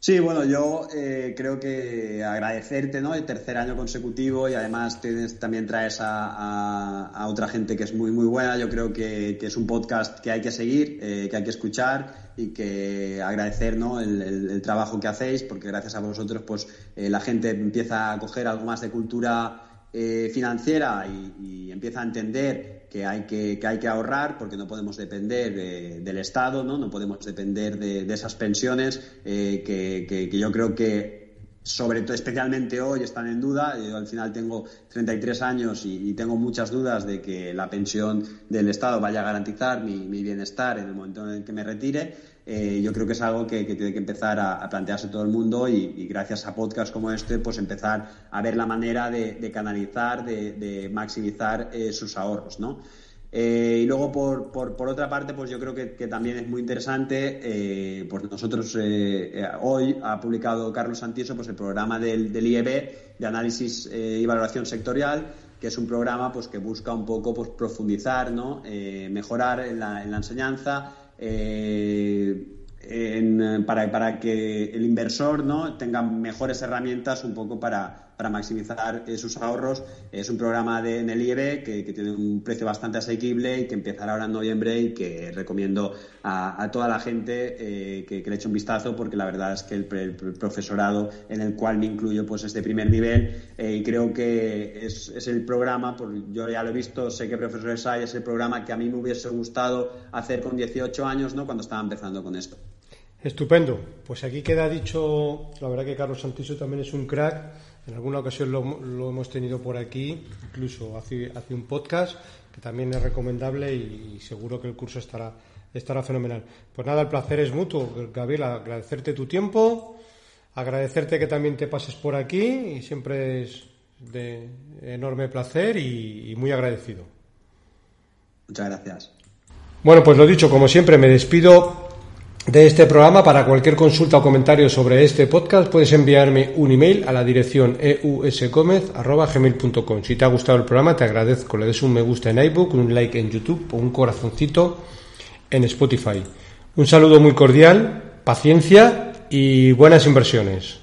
Sí, bueno, yo eh, creo que agradecerte, ¿no? El tercer año consecutivo y además tienes, también traes a, otra gente que es muy, muy buena. Yo creo que, es un podcast que hay que seguir, eh, que hay que escuchar y que agradecer, ¿no? El, trabajo que hacéis, porque gracias a vosotros, pues eh, la gente empieza a coger algo más de cultura financiera y empieza a entender que hay que, hay que ahorrar porque no podemos depender del Estado, no, no podemos depender de, esas pensiones eh, que, yo creo que sobre todo, especialmente hoy, están en duda. Yo al final tengo 33 años y, tengo muchas dudas de que la pensión del Estado vaya a garantizar mi, bienestar en el momento en el que me retire. Eh, yo creo que es algo que, tiene que empezar a, plantearse todo el mundo y, gracias a podcasts como este, pues empezar a ver la manera de, canalizar, de, maximizar eh, sus ahorros, ¿no? Eh, y luego, por, por, otra parte, pues yo creo que, también es muy interesante, pues nosotros hoy ha publicado Carlos Santiso pues el programa del, IEB de análisis y valoración sectorial, que es un programa pues que busca un poco pues profundizar, ¿no? mejorar en la enseñanza eh, para, para, que el inversor ¿no? tenga mejores herramientas un poco para, para maximizar eh, sus ahorros. Es un programa de, en el IEB que, tiene un precio bastante asequible y que empezará ahora en noviembre y que recomiendo a, toda la gente eh, que, le eche un vistazo porque la verdad es que el, profesorado en el cual me incluyo pues es de primer nivel eh, y creo que es, es el programa, por, yo ya lo he visto, sé que profesores hay, es el programa que a mí me hubiese gustado hacer con 18 años ¿no? cuando estaba empezando con esto. Estupendo. Pues aquí queda dicho, la verdad que Carlos Santiso también es un crack en alguna ocasión lo, hemos tenido por aquí, incluso hace, hace, un podcast, que también es recomendable y, seguro que el curso estará, estará fenomenal. Pues nada, el placer es mutuo, Gabriel, agradecerte tu tiempo, agradecerte que también te pases por aquí y siempre es de enorme placer y, y muy agradecido. Muchas gracias. Bueno, pues lo dicho, como siempre, me despido de este programa. Para cualquier consulta o comentario sobre este podcast puedes enviarme un email a la dirección eusgomez.gmail.com. Si te ha gustado el programa te agradezco, le des un me gusta en iBook, un like en YouTube o un corazoncito en Spotify. Un saludo muy cordial, paciencia y buenas inversiones.